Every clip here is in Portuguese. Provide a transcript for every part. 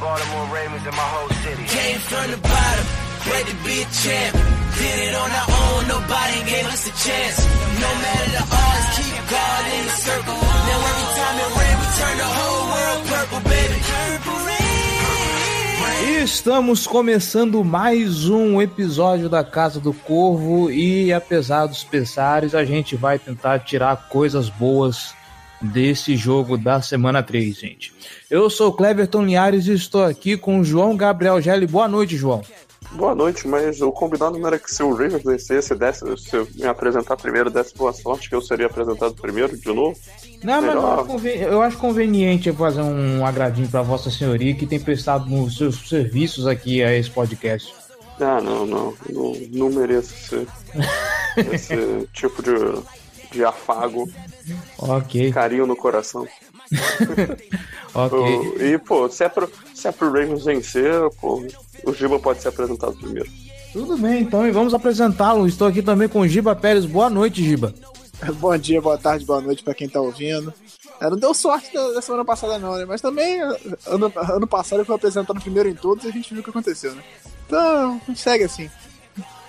Baltimore Ravens and my whole city. Came from the bottom, bred to be a champ. Did it on our own, nobody gave us a chance. No matter the odds, keep God in the circle. Now every time it rain, we turn the whole world purple, baby. Purple E estamos começando mais um episódio da Casa do Corvo e apesar dos pesares, a gente vai tentar tirar coisas boas desse jogo da semana 3, gente. Eu sou o Cleverton Linhares e estou aqui com o João Gabriel Gelli. Boa noite, João. Boa noite, mas o combinado não era que se o Ravens vencesse, desse, se eu me apresentar primeiro, desse boa sorte, que eu seria apresentado primeiro de novo? Não, mas não é eu acho conveniente fazer um agradinho para Vossa Senhoria que tem prestado os seus serviços aqui a esse podcast. Ah, não, não. Não, não mereço esse, esse tipo de, de afago. Ok. Carinho no coração. ok. E, pô, se é, pro, se é pro Ravens vencer, pô, o Giba pode ser apresentado primeiro. Tudo bem, então, e vamos apresentá-lo. Estou aqui também com o Giba Pérez. Boa noite, Giba. Bom dia, boa tarde, boa noite para quem tá ouvindo. É, não deu sorte da, da, semana passada, não, né? Mas também, ano, ano passado eu fui apresentando primeiro em todos e a gente viu o que aconteceu, né? Então, segue assim.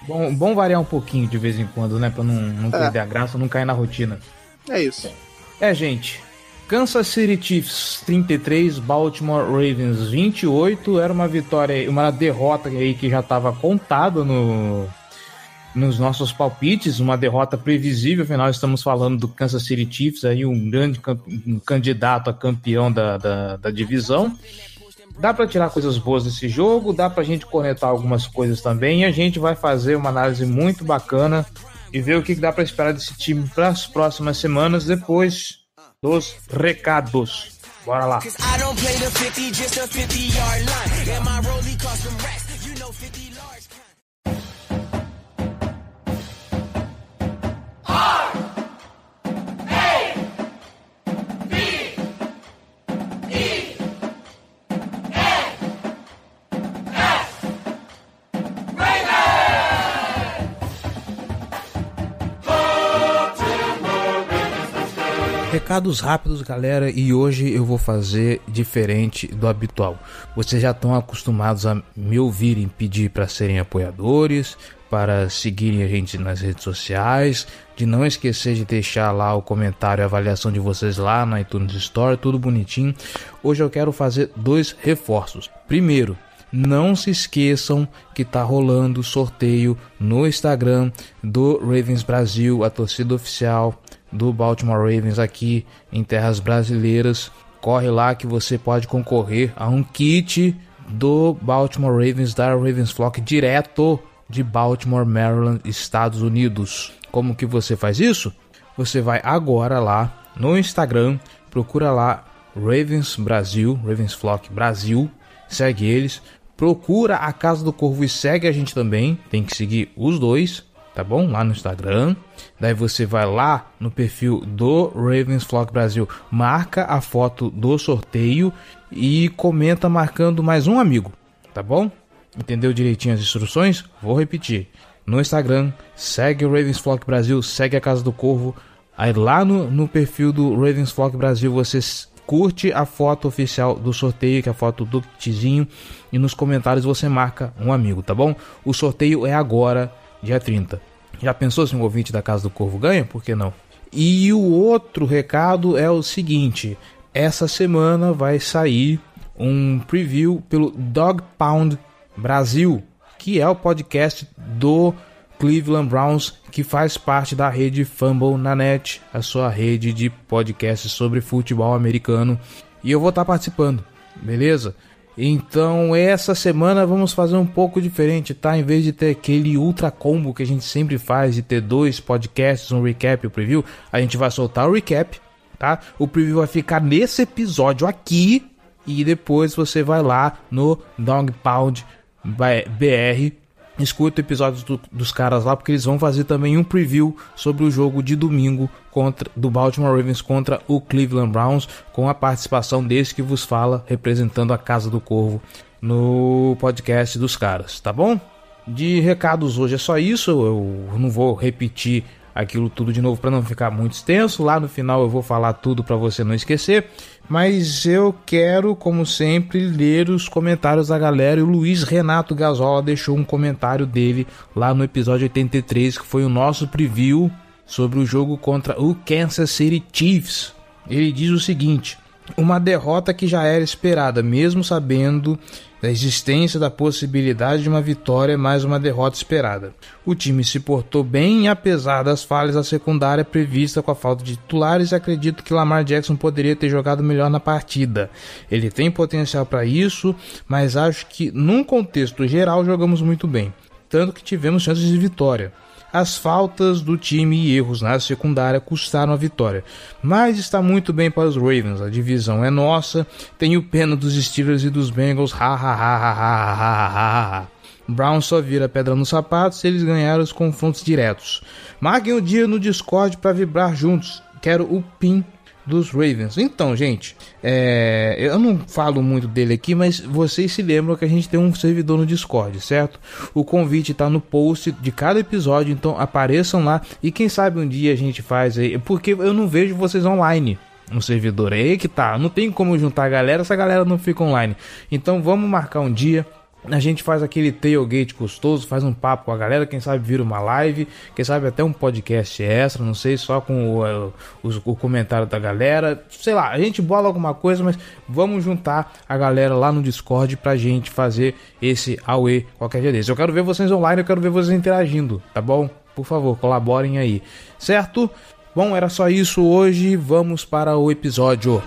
Bom, bom variar um pouquinho de vez em quando, né? Pra não, não é. perder a graça, não cair na rotina. É isso. É, gente. Kansas City Chiefs 33, Baltimore Ravens 28. Era uma vitória, uma derrota aí que já estava contada no, nos nossos palpites, uma derrota previsível, afinal estamos falando do Kansas City Chiefs, aí um grande um candidato a campeão da, da, da divisão. Dá para tirar coisas boas desse jogo, dá para a gente conectar algumas coisas também, e a gente vai fazer uma análise muito bacana e ver o que dá para esperar desse time para as próximas semanas depois dos recados. Bora lá. Recados rápidos, galera, e hoje eu vou fazer diferente do habitual. Vocês já estão acostumados a me ouvirem pedir para serem apoiadores, para seguirem a gente nas redes sociais, de não esquecer de deixar lá o comentário a avaliação de vocês lá na iTunes Store, tudo bonitinho. Hoje eu quero fazer dois reforços. Primeiro, não se esqueçam que tá rolando sorteio no Instagram do Ravens Brasil, a torcida oficial do Baltimore Ravens aqui em terras brasileiras. Corre lá que você pode concorrer a um kit do Baltimore Ravens da Ravens Flock direto de Baltimore, Maryland, Estados Unidos. Como que você faz isso? Você vai agora lá no Instagram, procura lá Ravens Brasil, Ravens Flock Brasil, segue eles, procura a Casa do Corvo e segue a gente também, tem que seguir os dois tá bom? Lá no Instagram. Daí você vai lá no perfil do Ravens Flock Brasil, marca a foto do sorteio e comenta marcando mais um amigo, tá bom? Entendeu direitinho as instruções? Vou repetir. No Instagram, segue o Ravens Flock Brasil, segue a Casa do Corvo. Aí lá no, no perfil do Ravens Flock Brasil você curte a foto oficial do sorteio, que é a foto do kitzinho, e nos comentários você marca um amigo, tá bom? O sorteio é agora, dia 30. Já pensou se um ouvinte da Casa do Corvo ganha? Por que não? E o outro recado é o seguinte: essa semana vai sair um preview pelo Dog Pound Brasil, que é o podcast do Cleveland Browns, que faz parte da rede Fumble na Net, a sua rede de podcasts sobre futebol americano. E eu vou estar participando, beleza? Então, essa semana vamos fazer um pouco diferente, tá? Em vez de ter aquele ultra combo que a gente sempre faz, de ter dois podcasts, um recap e um preview, a gente vai soltar o recap, tá? O preview vai ficar nesse episódio aqui, e depois você vai lá no Dog Pound BR escuta episódios do, dos caras lá, porque eles vão fazer também um preview sobre o jogo de domingo contra do Baltimore Ravens contra o Cleveland Browns, com a participação desse que vos fala, representando a Casa do Corvo no podcast dos caras, tá bom? De recados hoje é só isso, eu não vou repetir aquilo tudo de novo para não ficar muito extenso. Lá no final eu vou falar tudo para você não esquecer. Mas eu quero, como sempre, ler os comentários da galera. E o Luiz Renato Gasola deixou um comentário dele lá no episódio 83, que foi o nosso preview sobre o jogo contra o Kansas City Chiefs. Ele diz o seguinte: uma derrota que já era esperada, mesmo sabendo da existência da possibilidade de uma vitória mais uma derrota esperada. O time se portou bem apesar das falhas da secundária prevista com a falta de titulares, acredito que Lamar Jackson poderia ter jogado melhor na partida. Ele tem potencial para isso, mas acho que num contexto geral jogamos muito bem, tanto que tivemos chances de vitória. As faltas do time e erros na secundária custaram a vitória, mas está muito bem para os Ravens. A divisão é nossa. Tenho pena dos Steelers e dos Bengals. Ha ha ha ha ha ha ha ha. Brown só vira pedra no sapato se eles ganharem os confrontos diretos. Marquem o dia no Discord para vibrar juntos. Quero o PIN dos Ravens. Então, gente, é, eu não falo muito dele aqui, mas vocês se lembram que a gente tem um servidor no Discord, certo? O convite está no post de cada episódio, então apareçam lá e quem sabe um dia a gente faz aí, porque eu não vejo vocês online no servidor. É aí que tá, não tem como juntar a galera se a galera não fica online. Então vamos marcar um dia a gente faz aquele tailgate gostoso, faz um papo com a galera, quem sabe vira uma live, quem sabe até um podcast extra, não sei, só com o, o, o, comentário da galera. Sei lá, a gente bola alguma coisa, mas vamos juntar a galera lá no Discord pra gente fazer esse AUE qualquer dia desse. Eu quero ver vocês online, eu quero ver vocês interagindo, tá bom? Por favor, colaborem aí, certo? Bom, era só isso hoje, vamos para o episódio.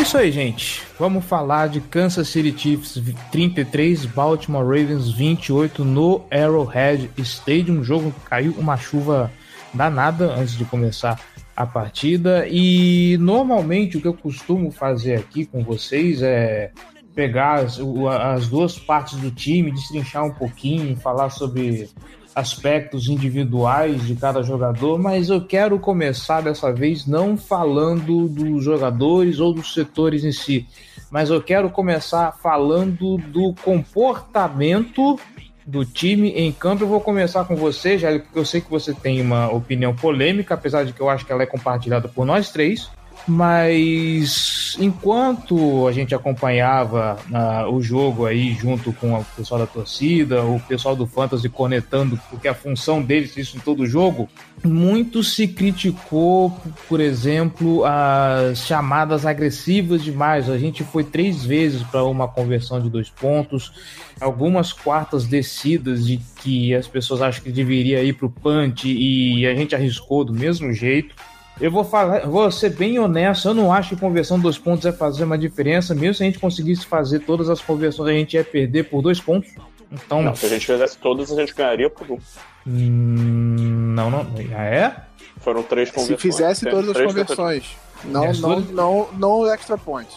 É isso aí, gente. Vamos falar de Kansas City Chiefs 33, Baltimore Ravens 28 no Arrowhead Stadium. Um jogo que caiu uma chuva danada antes de começar a partida. E normalmente o que eu costumo fazer aqui com vocês é pegar as, as duas partes do time, destrinchar um pouquinho, falar sobre aspectos individuais de cada jogador, mas eu quero começar dessa vez não falando dos jogadores ou dos setores em si, mas eu quero começar falando do comportamento do time em campo. Eu vou começar com você, já porque eu sei que você tem uma opinião polêmica, apesar de que eu acho que ela é compartilhada por nós três. Mas enquanto a gente acompanhava uh, o jogo aí junto com o pessoal da torcida, o pessoal do Fantasy conectando, porque a função deles isso em todo jogo, muito se criticou, por exemplo, as chamadas agressivas demais. A gente foi três vezes para uma conversão de dois pontos, algumas quartas descidas de que as pessoas acham que deveria ir para o punch e a gente arriscou do mesmo jeito. Eu vou falar, vou ser bem honesto, eu não acho que conversão dos pontos é fazer uma diferença. Mesmo se a gente conseguisse fazer todas as conversões, a gente ia perder por dois pontos. Então. Não, se a gente fizesse todas, a gente ganharia por um. Hum, não, não. Ah, é? Foram três conversões. Se fizesse todas as conversões. Não, não, não, não, não extra point.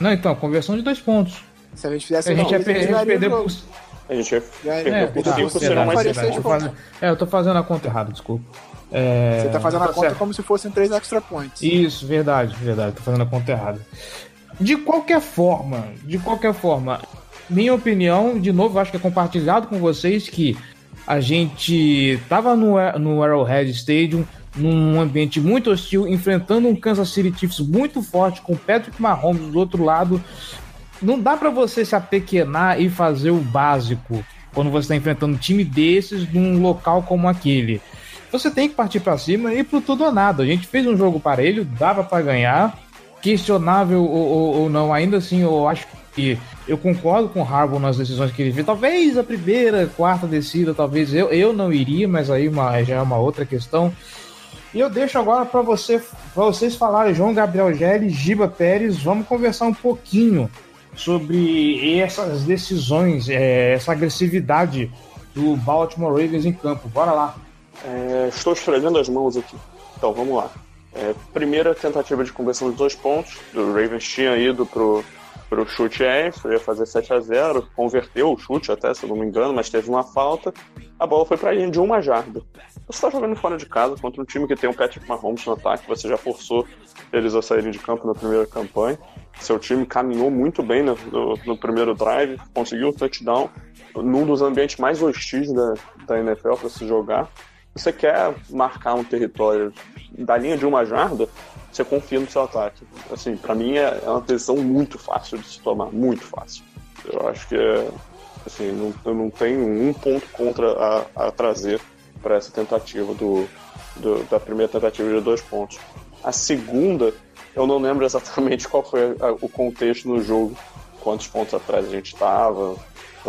Não, então, conversão de dois pontos. Se a gente fizesse a gente ia perder por. A gente ia perder é, por 5, tá, serão mais 6 pontos. É, eu tô fazendo a conta errada, desculpa. É... Você tá fazendo a tá conta certo. como se fossem três extra points. Isso, verdade, verdade. Tô fazendo a conta errada. De qualquer forma, de qualquer forma, minha opinião, de novo, acho que é compartilhado com vocês que a gente tava no, no Arrowhead Stadium, num ambiente muito hostil, enfrentando um Kansas City Chiefs muito forte, com Patrick Mahomes do outro lado. Não dá para você se apequenar e fazer o básico quando você está enfrentando um time desses num local como aquele você tem que partir para cima e pro tudo ou nada. A gente fez um jogo parelho, dava para ganhar, questionável ou, ou, ou, não, ainda assim eu acho que eu concordo com o Harbour nas decisões que ele fez. Talvez a primeira, quarta descida, talvez eu, eu não iria, mas aí uma, já é uma outra questão. E eu deixo agora para você, vocês falarem, João Gabriel Gelli, Giba Pérez, vamos conversar um pouquinho sobre essas decisões, é, essa agressividade do Baltimore Ravens em campo. Bora lá. É, estou esfregando as mãos aqui. Então, vamos lá. É, primeira tentativa de conversão de dois pontos. O Ravens tinha ido pro, pro chute extra, ia fazer 7 a 0 converteu o chute até, se não me engano, mas teve uma falta. A bola foi para linha de uma jarda. Você está jogando fora de casa contra um time que tem o Patrick Mahomes no ataque, você já forçou eles a saírem de campo na primeira campanha. Seu time caminhou muito bem no, no, no primeiro drive, conseguiu um touchdown num dos ambientes mais hostis da, da NFL para se jogar. Você quer marcar um território da linha de uma jarda, você confia no seu ataque. Assim, para mim é, é uma decisão muito fácil de se tomar, muito fácil. Eu acho que é, assim, não, eu não tenho um ponto contra a, a trazer para essa tentativa do, do, da primeira tentativa de dois pontos. A segunda, eu não lembro exatamente qual foi a, o contexto no jogo, quantos pontos atrás a gente estava,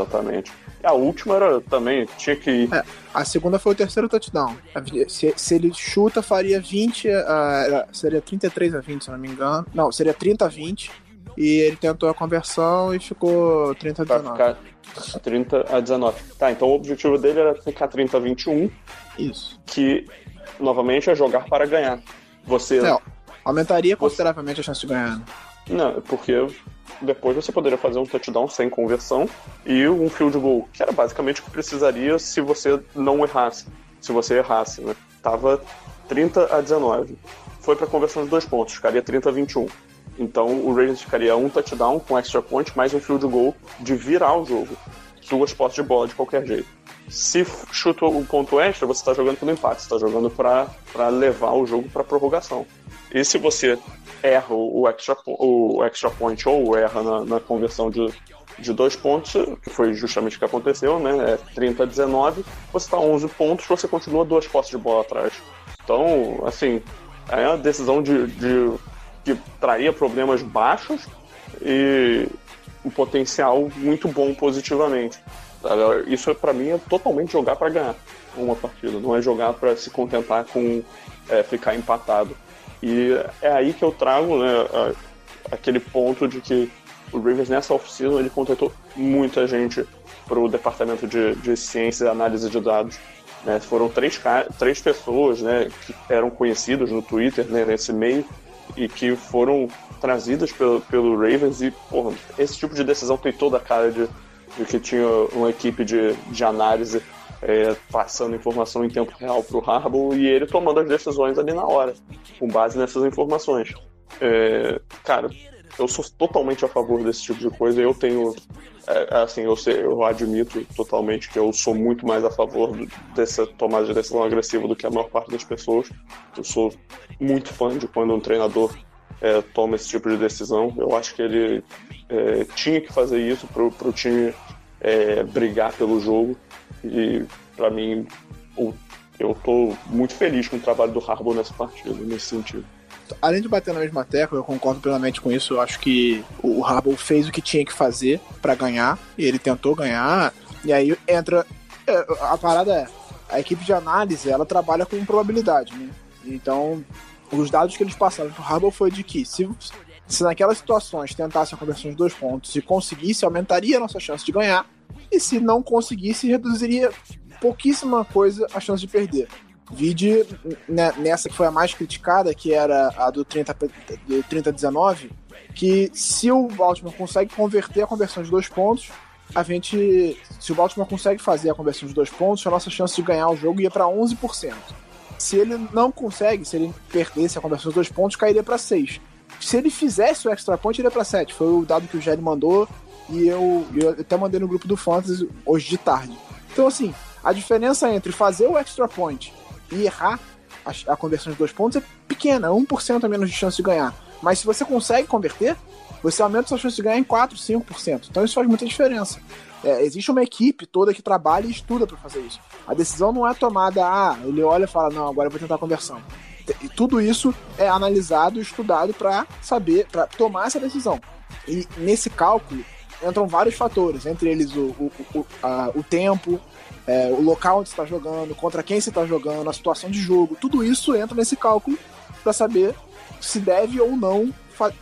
exatamente. A última era também, tinha que ir. É, a segunda foi o terceiro touchdown. Se, se ele chuta, faria 20, uh, seria 33 a 20, se não me engano. Não, seria 30 a 20. E ele tentou a conversão e ficou 30 a 19. Vai ficar 30 a 19. Tá, então o objetivo dele era ficar 30 a 21. Isso. Que, novamente, é jogar para ganhar. Você. Não, aumentaria consideravelmente a chance de ganhar. Não, porque depois você poderia fazer um touchdown sem conversão e um field goal, que era basicamente o que precisaria se você não errasse. Se você errasse, né? Tava 30 a 19. Foi para conversão de dois pontos, ficaria 30 a 21. Então o Ravens ficaria um touchdown com extra point mais um field goal de virar o jogo. Duas postes de bola de qualquer jeito. Se chuta o ponto extra, você está jogando pelo empate, está jogando para levar o jogo para prorrogação. E se você erra o extra, o extra point ou erra na, na conversão de, de dois pontos, que foi justamente o que aconteceu, né? É 30 a 19, você está 11 pontos, você continua duas postes de bola atrás. Então, assim, é uma decisão de, de que traria problemas baixos e um potencial muito bom positivamente. Isso para mim é totalmente jogar para ganhar uma partida, não é jogar para se contentar com é, ficar empatado. E é aí que eu trago né, aquele ponto de que o Rivers nessa oficina ele contratou muita gente para o departamento de, de ciência e análise de dados. Né? Foram três, três pessoas né, que eram conhecidas no Twitter né, nesse meio e que foram trazidas pelo, pelo Ravens e porra, esse tipo de decisão tem toda a cara de, de que tinha uma equipe de, de análise é, passando informação em tempo real para o Harbaugh e ele tomando as decisões ali na hora, com base nessas informações. É, cara, eu sou totalmente a favor desse tipo de coisa. Eu tenho, é, assim, eu, sei, eu admito totalmente que eu sou muito mais a favor dessa tomada de decisão agressiva do que a maior parte das pessoas. Eu sou muito fã de quando um treinador é, toma esse tipo de decisão. Eu acho que ele é, tinha que fazer isso para o time é, brigar pelo jogo. E para mim, eu tô muito feliz com o trabalho do Harbour nessa partida, nesse sentido. Além de bater na mesma tecla, eu concordo plenamente com isso. Eu acho que o Harbour fez o que tinha que fazer para ganhar, e ele tentou ganhar. E aí entra. É, a parada é: a equipe de análise ela trabalha com probabilidade, né? Então, os dados que eles passaram pro Harbour foi de que se, se naquelas situações tentasse a conversão de dois pontos e conseguisse, aumentaria a nossa chance de ganhar e se não conseguisse, reduziria pouquíssima coisa a chance de perder. Vide né, nessa que foi a mais criticada, que era a do 30, do 30 19, que se o Baltimore consegue converter a conversão de dois pontos, a gente. Se o Baltimore consegue fazer a conversão de dois pontos, a nossa chance de ganhar o jogo ia para 11%. Se ele não consegue, se ele perdesse a conversão de dois pontos, cairia para 6. Se ele fizesse o extra point, iria para 7. Foi o dado que o Jerry mandou e eu, eu até mandei no grupo do Fantasy hoje de tarde. Então, assim, a diferença entre fazer o extra point e errar a, a conversão de dois pontos é pequena, 1% a menos de chance de ganhar. Mas se você consegue converter, você aumenta sua chance de ganhar em 4, 5%. Então isso faz muita diferença. É, existe uma equipe toda que trabalha e estuda para fazer isso. A decisão não é tomada, ah, ele olha e fala, não, agora eu vou tentar a conversão. E tudo isso é analisado e estudado para saber, para tomar essa decisão. E nesse cálculo, entram vários fatores, entre eles o, o, o, a, o tempo, é, o local onde você está jogando, contra quem você está jogando, a situação de jogo, tudo isso entra nesse cálculo para saber se deve ou não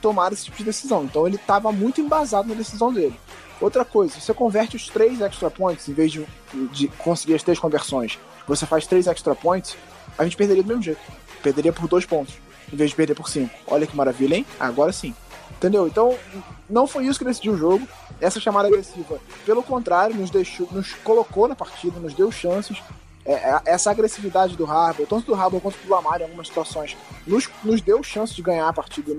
tomar esse tipo de decisão. Então ele estava muito embasado na decisão dele. Outra coisa, você converte os três extra points, em vez de, de conseguir as três conversões, você faz três extra points, a gente perderia do mesmo jeito. Perderia por dois pontos, em vez de perder por cinco. Olha que maravilha, hein? Agora sim. Entendeu? Então, não foi isso que decidiu o jogo. Essa chamada agressiva, pelo contrário, nos deixou, nos colocou na partida, nos deu chances. É, é essa agressividade do Harbour, tanto do Harbour quanto do Lamar em algumas situações, nos, nos deu chance de ganhar a partida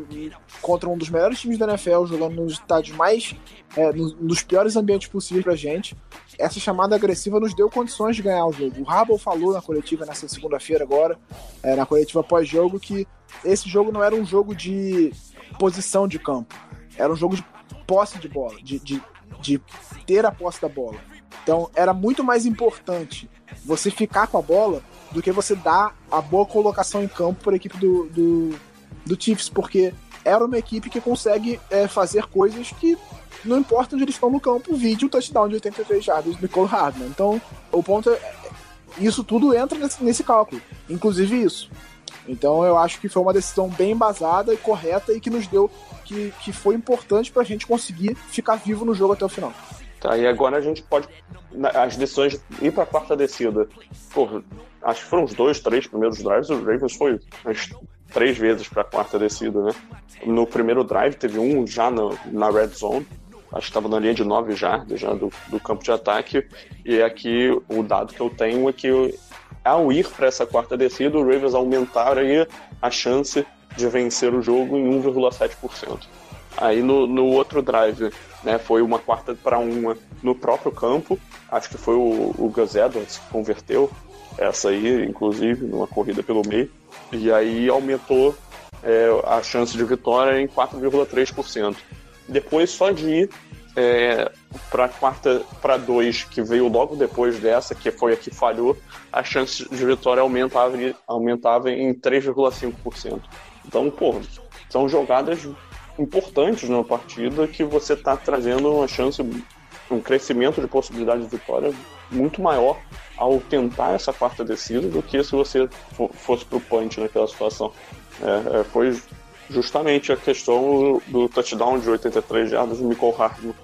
contra um dos melhores times da NFL, jogando nos estádios mais. É, nos, nos, piores ambientes possíveis pra gente. Essa chamada agressiva nos deu condições de ganhar o jogo. O Harbour falou na coletiva nessa segunda-feira agora, é, na coletiva pós-jogo, que esse jogo não era um jogo de posição de campo. Era um jogo de posse de bola, de, de, de ter a posse da bola. Então era muito mais importante você ficar com a bola do que você dar a boa colocação em campo para a equipe do, do, do Chiefs, porque era uma equipe que consegue é, fazer coisas que não importa onde eles estão no campo, vídeo o touchdown de 83 jardas do Nicole Hardman. Então, o ponto é, isso tudo entra nesse, nesse cálculo, inclusive isso. Então eu acho que foi uma decisão bem embasada e correta e que nos deu que, que foi importante para a gente conseguir ficar vivo no jogo até o final. Tá, e agora a gente pode. As decisões de ir para a quarta descida. Porra, acho que foram os dois, três primeiros drives. O Ravens foi as três vezes para a quarta descida, né? No primeiro drive teve um já na, na red zone. Acho que estava na linha de 9 jardas já do, do campo de ataque. E aqui o dado que eu tenho é que ao ir para essa quarta descida, o Ravens aumentaria a chance de vencer o jogo em 1,7%. Aí no, no outro drive, né, foi uma quarta para uma no próprio campo, acho que foi o, o Gus Edwards que converteu essa aí, inclusive, numa corrida pelo meio, e aí aumentou é, a chance de vitória em 4,3%. Depois, só de ir é, para quarta para dois, que veio logo depois dessa, que foi a que falhou, a chance de vitória aumentava, aumentava em 3,5%. Então, pô, são jogadas importantes na partida que você está trazendo uma chance, um crescimento de possibilidade de vitória muito maior ao tentar essa quarta descida do que se você fosse para o punch naquela situação. É, é, foi justamente a questão do touchdown de 83 jardas do Michael Hardman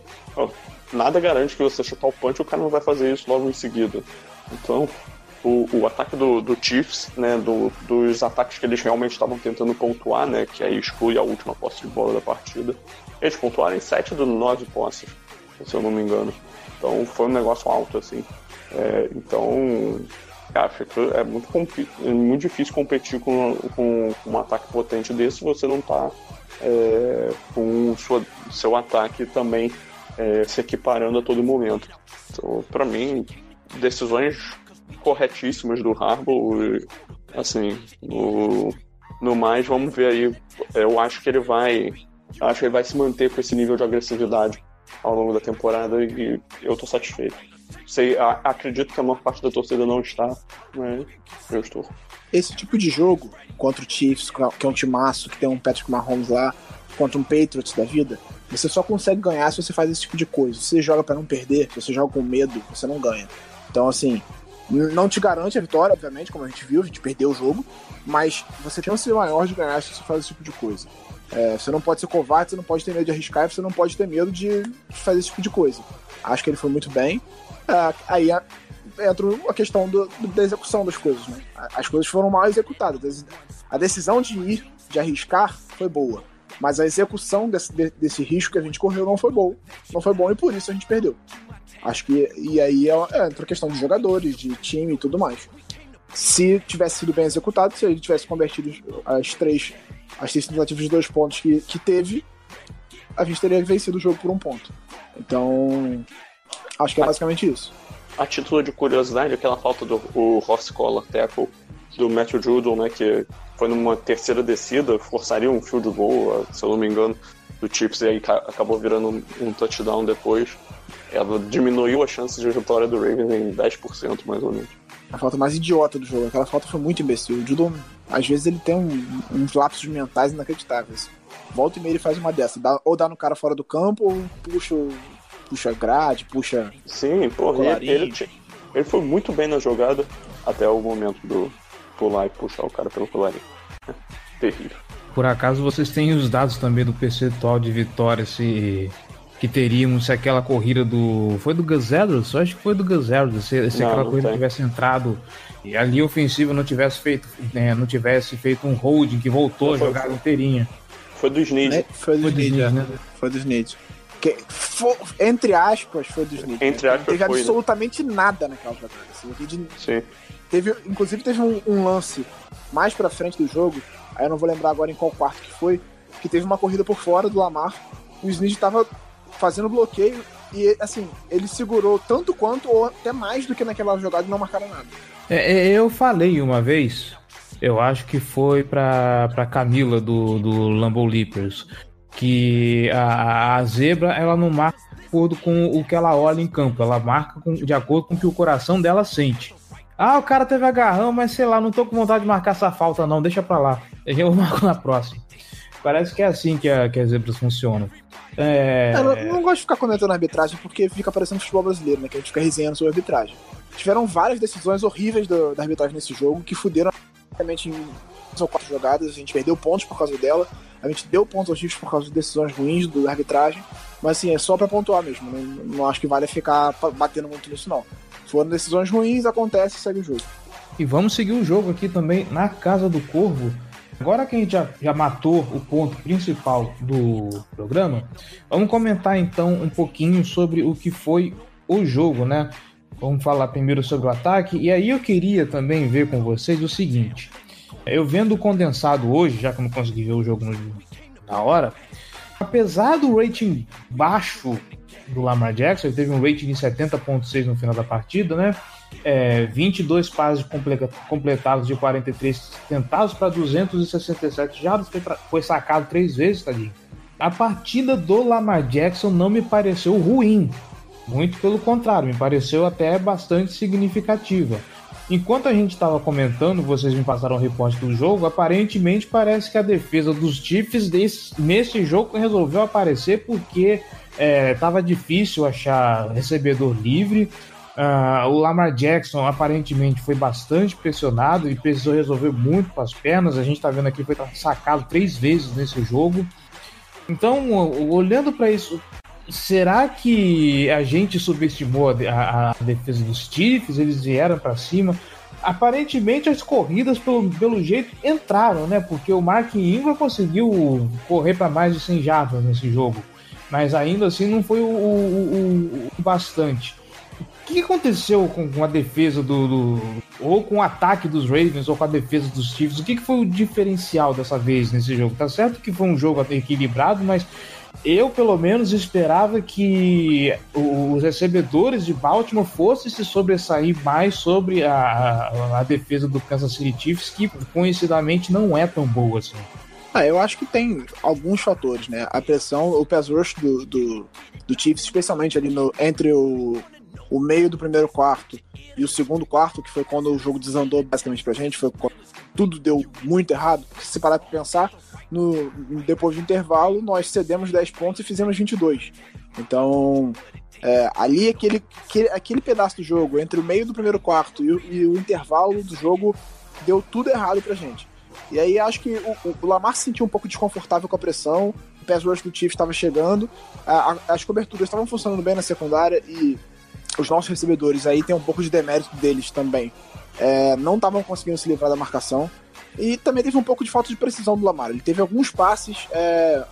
nada garante que você chutar o punch o cara não vai fazer isso logo em seguida. Então, o, o ataque do, do Chiefs, né, do, dos ataques que eles realmente estavam tentando pontuar, né, que aí exclui a última posse de bola da partida, eles pontuaram em 7 dos 9 posses, se eu não me engano. Então foi um negócio alto, assim. É, então, é muito, é muito difícil competir com, com, com um ataque potente desse se você não tá é, com sua, seu ataque também é, se equiparando a todo momento. Então, para mim, decisões corretíssimas do Harbour. Assim, no, no mais, vamos ver aí. Eu acho que ele vai. Acho que ele vai se manter com esse nível de agressividade ao longo da temporada e eu tô satisfeito. Sei, a, acredito que a maior parte da torcida não está, mas eu estou. Esse tipo de jogo contra o Chiefs, que é um timaço, que tem um Patrick Mahomes lá, contra um Patriots da vida, você só consegue ganhar se você faz esse tipo de coisa. Se você joga para não perder, se você joga com medo, você não ganha. Então, assim, não te garante a vitória, obviamente, como a gente viu, a gente perdeu o jogo, mas você tem um chance maior de ganhar se você faz esse tipo de coisa. É, você não pode ser covarde, você não pode ter medo de arriscar, você não pode ter medo de fazer esse tipo de coisa. Acho que ele foi muito bem. É, aí entra a questão do, da execução das coisas. Né? As coisas foram mal executadas. A decisão de ir, de arriscar, foi boa. Mas a execução desse, desse risco que a gente correu não foi bom. Não foi bom e por isso a gente perdeu. Acho que. E aí é, é outra questão de jogadores, de time e tudo mais. Se tivesse sido bem executado, se ele tivesse convertido as três, as três tentativas de dois pontos que, que teve, a gente teria vencido o jogo por um ponto. Então, acho que é basicamente isso. A título de curiosidade, aquela falta do Ross Collar tackle do Matthew Judon, né, que foi numa terceira descida, forçaria um field goal, se eu não me engano, do Chiefs e aí acabou virando um, touchdown depois. Ela diminuiu a chance de vitória do Ravens em 10%, mais ou menos. A falta mais idiota do jogo. Aquela falta foi muito imbecil. O Judon, às vezes, ele tem um, uns lapsos mentais inacreditáveis. Volta e meia ele faz uma dessa. Dá, ou dá no cara fora do campo, ou puxa o puxa grade, puxa. Sim, porra, ele, ele, ele foi muito bem na jogada até o momento do pular e puxar o cara pelo colarinho. Terrível. Por acaso vocês têm os dados também do percentual de vitória se que teríamos se aquela corrida do. Foi do Gus Edwards? Acho que foi do Gus Edwards. Se, se não, aquela não corrida tem. tivesse entrado e ali ofensiva não tivesse feito, né, não tivesse feito um holding que voltou foi, a jogar inteirinha. Foi do Snead. Foi do, Snead, né? né? Foi do Snead. Que, for, entre aspas, foi do Snead. Entre aspas, não teve foi, né? absolutamente né? nada naquela jogada. Assim, de... Sim. Teve, inclusive teve um, um, lance mais pra frente do jogo, aí eu não vou lembrar agora em qual quarto que foi, que teve uma corrida por fora do Lamar, o Snead tava fazendo bloqueio e, assim, ele segurou tanto quanto ou até mais do que naquela jogada e não marcaram nada. É, é eu falei uma vez, eu acho que foi pra, pra Camila do, do Lambo Leapers, que a, a zebra ela não marca de acordo com o que ela olha em campo, ela marca com, de acordo com o que o coração dela sente. Ah, o cara teve agarrão, mas sei lá, não tô com vontade de marcar essa falta, não, deixa pra lá. Eu marco na próxima. Parece que é assim que, a, que as zebras funcionam. É... Eu não, gosto de ficar comentando a arbitragem porque fica parecendo futebol brasileiro, né? Que a gente fica resenhando sobre a arbitragem. Tiveram várias decisões horríveis do, da arbitragem nesse jogo que fuderam realmente em ou quatro jogadas. A gente perdeu pontos por causa dela. A gente deu pontos aos Chiefs por causa de decisões ruins da arbitragem. Mas assim, é só para pontuar mesmo. Não, não acho que vale ficar batendo muito nisso, não. Foram decisões ruins, acontece, segue o jogo. E vamos seguir o jogo aqui também na Casa do Corvo. Agora que a gente já, já matou o ponto principal do programa, vamos comentar então um pouquinho sobre o que foi o jogo, né? Vamos falar primeiro sobre o ataque. E aí eu queria também ver com vocês o seguinte. Eu vendo o condensado hoje, já que eu não consegui ver o jogo na hora, apesar do rating baixo do Lamar Jackson, ele teve um rating de 70.6 no final da partida, né? É, 22 passes completados de 43 tentados para 267 jardas, foi, foi sacado três vezes, tadinho. A partida do Lamar Jackson não me pareceu ruim, muito pelo contrário, me pareceu até bastante significativa. Enquanto a gente estava comentando, vocês me passaram o reporte do jogo, aparentemente parece que a defesa dos Chiefs desse, nesse jogo resolveu aparecer porque é, difícil achar recebedor livre. Uh, o Lamar Jackson aparentemente foi bastante pressionado e precisou resolver muito com as pernas. A gente está vendo aqui foi sacado três vezes nesse jogo. Então, olhando para isso, será que a gente subestimou a, a, a defesa dos Chiefs? Eles vieram para cima. Aparentemente as corridas, pelo, pelo jeito, entraram, né? Porque o Mark Ingram conseguiu correr para mais de 100 jardas nesse jogo. Mas ainda assim não foi o, o, o bastante. O que aconteceu com, a defesa do, do, ou com o ataque dos Ravens ou com a defesa dos Chiefs? O que, que foi o diferencial dessa vez nesse jogo? Tá certo que foi um jogo equilibrado, mas eu, pelo menos, esperava que os recebedores de Baltimore fossem se sobressair mais sobre a, a, defesa do Kansas City Chiefs, que conhecidamente não é tão boa assim. Ah, eu acho que tem alguns fatores, né? A pressão, o pass rush do, do, do Chiefs, especialmente ali no, entre o, o meio do primeiro quarto e o segundo quarto, que foi quando o jogo desandou basicamente pra gente, foi quando tudo deu muito errado. Se parar pra pensar, no, depois do intervalo, nós cedemos 10 pontos e fizemos 22. Então, é, ali aquele, aquele, aquele pedaço do jogo, entre o meio do primeiro quarto e o, e o intervalo do jogo, deu tudo errado pra gente. E aí acho que o, o Lamar se sentiu um pouco desconfortável com a pressão, o pass rush do Chiefs estava chegando, a, a, as coberturas estavam funcionando bem na secundária e os nossos recebedores aí tem um pouco de demérito deles também. É, não estavam conseguindo se livrar da marcação. E também teve um pouco de falta de precisão do Lamar. Ele teve alguns passes é,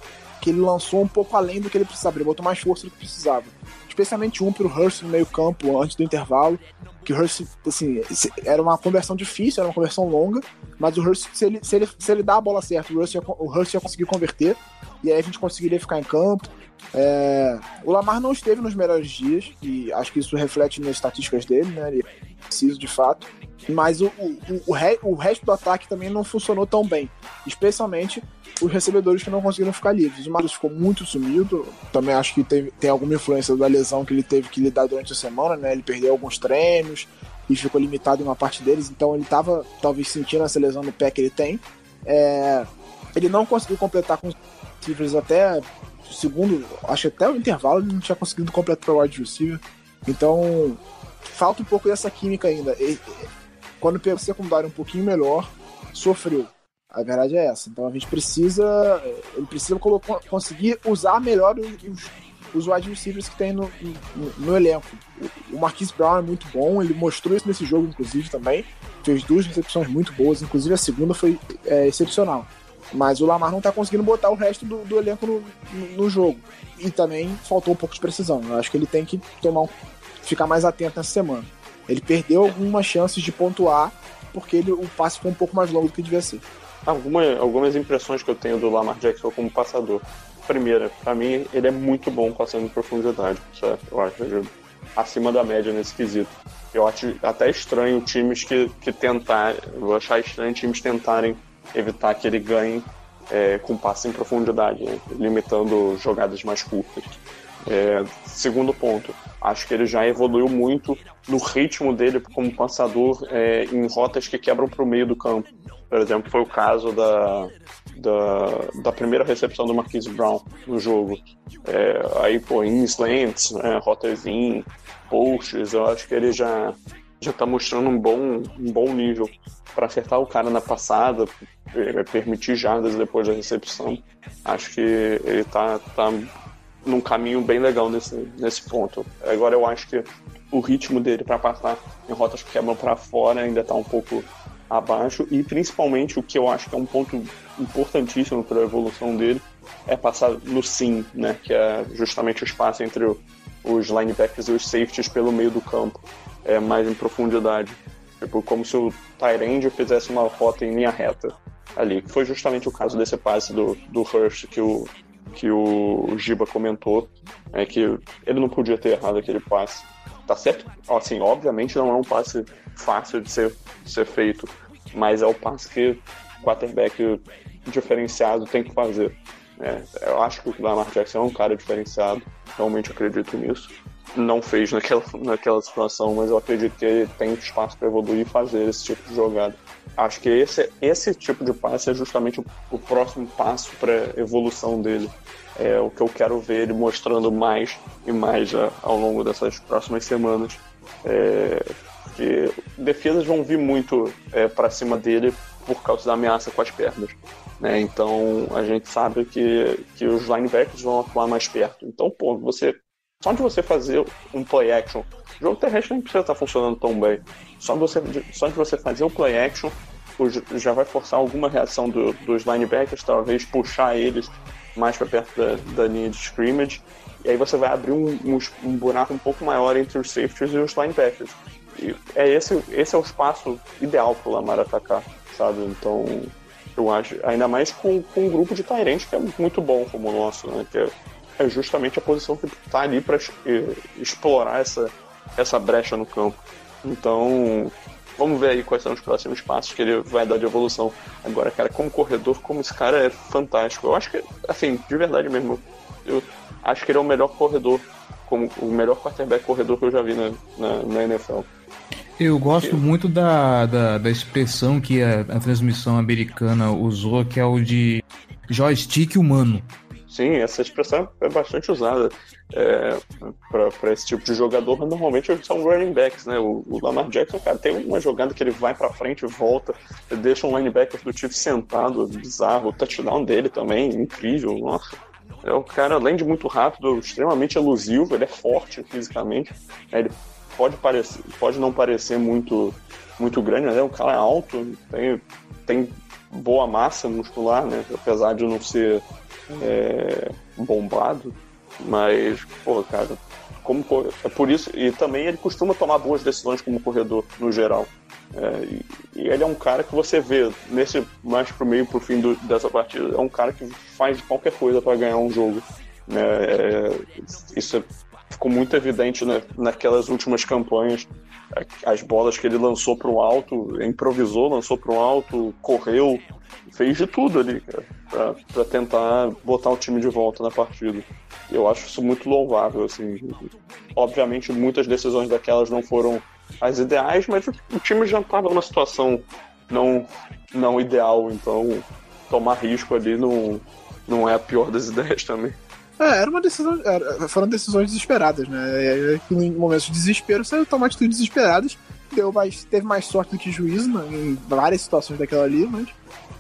que ele lançou um pouco além do que ele precisava. Ele botou mais força do que precisava. Especialmente um pro Hurst no meio campo, antes do intervalo. Que o Hurst, assim, era uma conversão difícil, era uma conversão longa. Mas o Hurst, se ele, se ele, se ele dá a bola certa, o Hurst, ia, o Hurst ia conseguir converter. E aí a gente conseguiria ficar em campo. É, o Lamar não esteve nos melhores dias, e acho que isso reflete nas estatísticas dele, né? Ele é preciso de fato. Mas o, o, o, re, o resto do ataque também não funcionou tão bem. Especialmente os recebedores que não conseguiram ficar livres. O Marcos ficou muito sumido. Também acho que teve, tem alguma influência da lesão que ele teve que lidar durante a semana, né? Ele perdeu alguns treinos e ficou limitado em uma parte deles. Então ele estava talvez sentindo essa lesão no pé que ele tem. É, ele não conseguiu completar com os cifras até segundo, acho que até o intervalo ele não tinha conseguido completar para wide receiver. Então, falta um pouco dessa química ainda. Quando pegou secundário um pouquinho melhor, sofreu. A verdade é essa. Então a gente precisa. Ele precisa conseguir usar melhor os, os wide receivers que tem no, no, no, elenco. O Marquise Brown é muito bom, ele mostrou isso nesse jogo, inclusive, também. Fez duas recepções muito boas, inclusive a segunda foi é, excepcional. Mas o Lamar não está conseguindo botar o resto do, do elenco no, no, jogo. E também faltou um pouco de precisão. Eu acho que ele tem que tomar um, ficar mais atento nessa semana. Ele perdeu algumas chances de pontuar porque ele, o passe foi um pouco mais longo do que devia ser. Alguma, algumas impressões que eu tenho do Lamar Jackson como passador. Primeira, para mim, ele é muito bom passando em profundidade, certo? Eu acho acima da média nesse quesito. Eu acho até estranho times que, que vou achar estranho times tentarem evitar que ele ganhe é, com passe em profundidade, né? limitando jogadas mais curtas. É, segundo ponto, acho que ele já evoluiu muito no ritmo dele como passador é, em rotas que quebram para o meio do campo. Por exemplo, foi o caso da, da, da primeira recepção do Marquise Brown no jogo. É, aí, pô, em slants, né, rotas in, posts, eu acho que ele já já está mostrando um bom, um bom nível para acertar o cara na passada, é, permitir jardas depois da recepção. Acho que ele está tá num caminho bem legal nesse, nesse ponto. Agora eu acho que o ritmo dele para passar em rotas que quebram para fora ainda está um pouco abaixo e principalmente o que eu acho que é um ponto importantíssimo para a evolução dele é passar no sim, né, que é justamente o espaço entre os linebackers e os safeties pelo meio do campo é, mais em profundidade. Tipo, como se o Tyrande fizesse uma rota em linha reta ali. Que foi justamente o caso desse passe do, do Hurst que o, que o Giba comentou. É que ele não podia ter errado aquele passe. Tá certo? Assim, obviamente não é um passe fácil de ser, de ser feito, mas é o passe que o quarterback diferenciado tem que fazer. É, eu acho que o Lamar Jackson é um cara diferenciado, realmente acredito nisso não fez naquela, naquela situação, mas eu acredito que ele tem espaço para evoluir e fazer esse tipo de jogada. Acho que esse, esse tipo de passe é justamente o, o próximo passo para evolução dele. É o que eu quero ver ele mostrando mais e mais a, ao longo dessas próximas semanas. É, que defesas vão vir muito é, para cima dele por causa da ameaça com as pernas. Né? Então a gente sabe que, que os linebackers vão atuar mais perto. Então, pô, você só de você fazer um play action, o jogo terrestre nem precisa estar funcionando tão bem. Só de você, só de você fazer o play action, já vai forçar alguma reação do, dos linebackers, talvez puxar eles mais para perto da, da, linha de scrimmage. E aí você vai abrir um, um, um, buraco um pouco maior entre os safeties e os linebackers. E é esse, esse é o espaço ideal para o Lamar atacar, sabe? Então, eu acho, ainda mais com, com um grupo de Tyrants que é muito bom como o nosso, né? Que é, é justamente a posição que está ali para explorar essa, essa brecha no campo. Então, vamos ver aí quais são os próximos passos que ele vai dar de evolução. Agora, cara, como corredor, como esse cara é fantástico. Eu acho que, assim, de verdade mesmo, eu acho que ele é o melhor corredor, como o melhor quarterback corredor que eu já vi na, na, na NFL. Eu gosto muito da, da, da, expressão que a, a transmissão americana usou, que é o de joystick humano. Sim, essa expressão é bastante usada é, para esse tipo de jogador, mas normalmente são running backs, né? O, o, Lamar Jackson, cara, tem uma jogada que ele vai para frente volta, deixa um linebacker do time sentado, bizarro. O touchdown dele também, incrível, nossa. É um cara, além de muito rápido, extremamente elusivo, ele é forte fisicamente. Né? Ele pode, parecer, pode não parecer muito, muito grande, mas é um cara alto, tem, tem boa massa muscular, né? Apesar de não ser é, bombado, mas, pô, cara, como, é por isso, e também ele costuma tomar boas decisões como corredor, no geral. É, e, e, ele é um cara que você vê nesse mais pro meio, pro fim do, dessa partida, é um cara que faz qualquer coisa para ganhar um jogo. Né? É, isso ficou muito evidente naquelas últimas campanhas. As bolas que ele lançou para o alto, improvisou, lançou para o alto, correu, fez de tudo ali, para tentar botar o time de volta na partida. Eu acho isso muito louvável, assim. Obviamente, muitas decisões daquelas não foram as ideais, mas o, o time já estava numa situação não, não ideal, então tomar risco ali não, não é a pior das ideias também. É, era uma decisão. Era, foram decisões desesperadas, né? Em momentos de desespero, você toma atitudes desesperadas. Deu mais, teve mais sorte do que juízo né, em várias situações daquela ali, mas.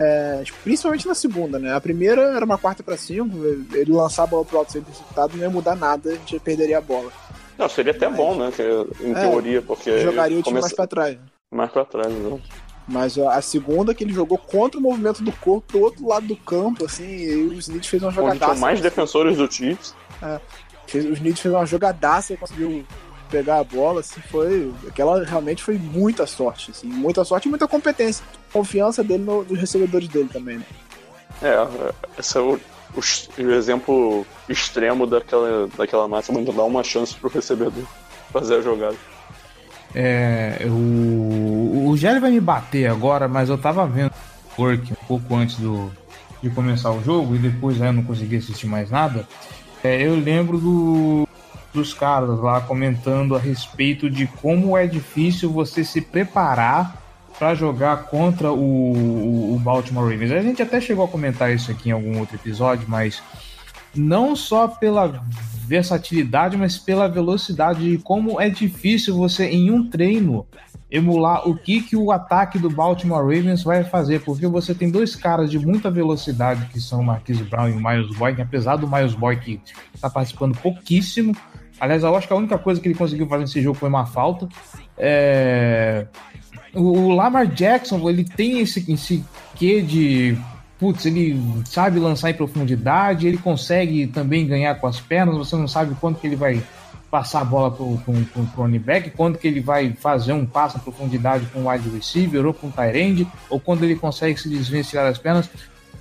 É, principalmente na segunda, né? A primeira era uma quarta para cinco, ele lançar a bola pro alto sem interceptado não ia mudar nada, a gente perderia a bola. Não, seria até mas, bom, né? Em é, teoria, porque. Jogaria o time começa... mais pra trás. Mais pra trás, não. Mas a segunda que ele jogou contra o movimento do corpo pro outro lado do campo, assim, e o Smith fez uma jogadaça. Onde mais defensores do Chiefs. É, o Smith fez uma jogadaça e conseguiu pegar a bola, assim, foi. Aquela realmente foi muita sorte, assim, muita sorte e muita competência. Confiança dele no, nos recebedores dele também, né? É, esse é o, o, o, exemplo extremo daquela, daquela massa onde dá uma chance pro recebedor fazer a jogada. É, o, o Gelli vai me bater agora, mas eu tava vendo Work um pouco antes do, de começar o jogo e depois eu não consegui assistir mais nada. É, eu lembro do, dos caras lá comentando a respeito de como é difícil você se preparar para jogar contra o, o, Baltimore Ravens. A gente até chegou a comentar isso aqui em algum outro episódio, mas não só pela versatilidade, mas pela velocidade e como é difícil você em um treino emular o que, que o ataque do Baltimore Ravens vai fazer, porque você tem dois caras de muita velocidade que são Marquise Brown e Miles Boyd, apesar do Miles Boyd que está participando pouquíssimo. Aliás, eu acho que a única coisa que ele conseguiu fazer nesse jogo foi uma falta. É... O Lamar Jackson, ele tem esse, esse quê de putz, ele sabe lançar em profundidade, ele consegue também ganhar com as pernas, você não sabe quando que ele vai passar a bola para o running back, quando que ele vai fazer um passo em profundidade com o wide receiver ou com o tight end, ou quando ele consegue se desvencilhar das pernas.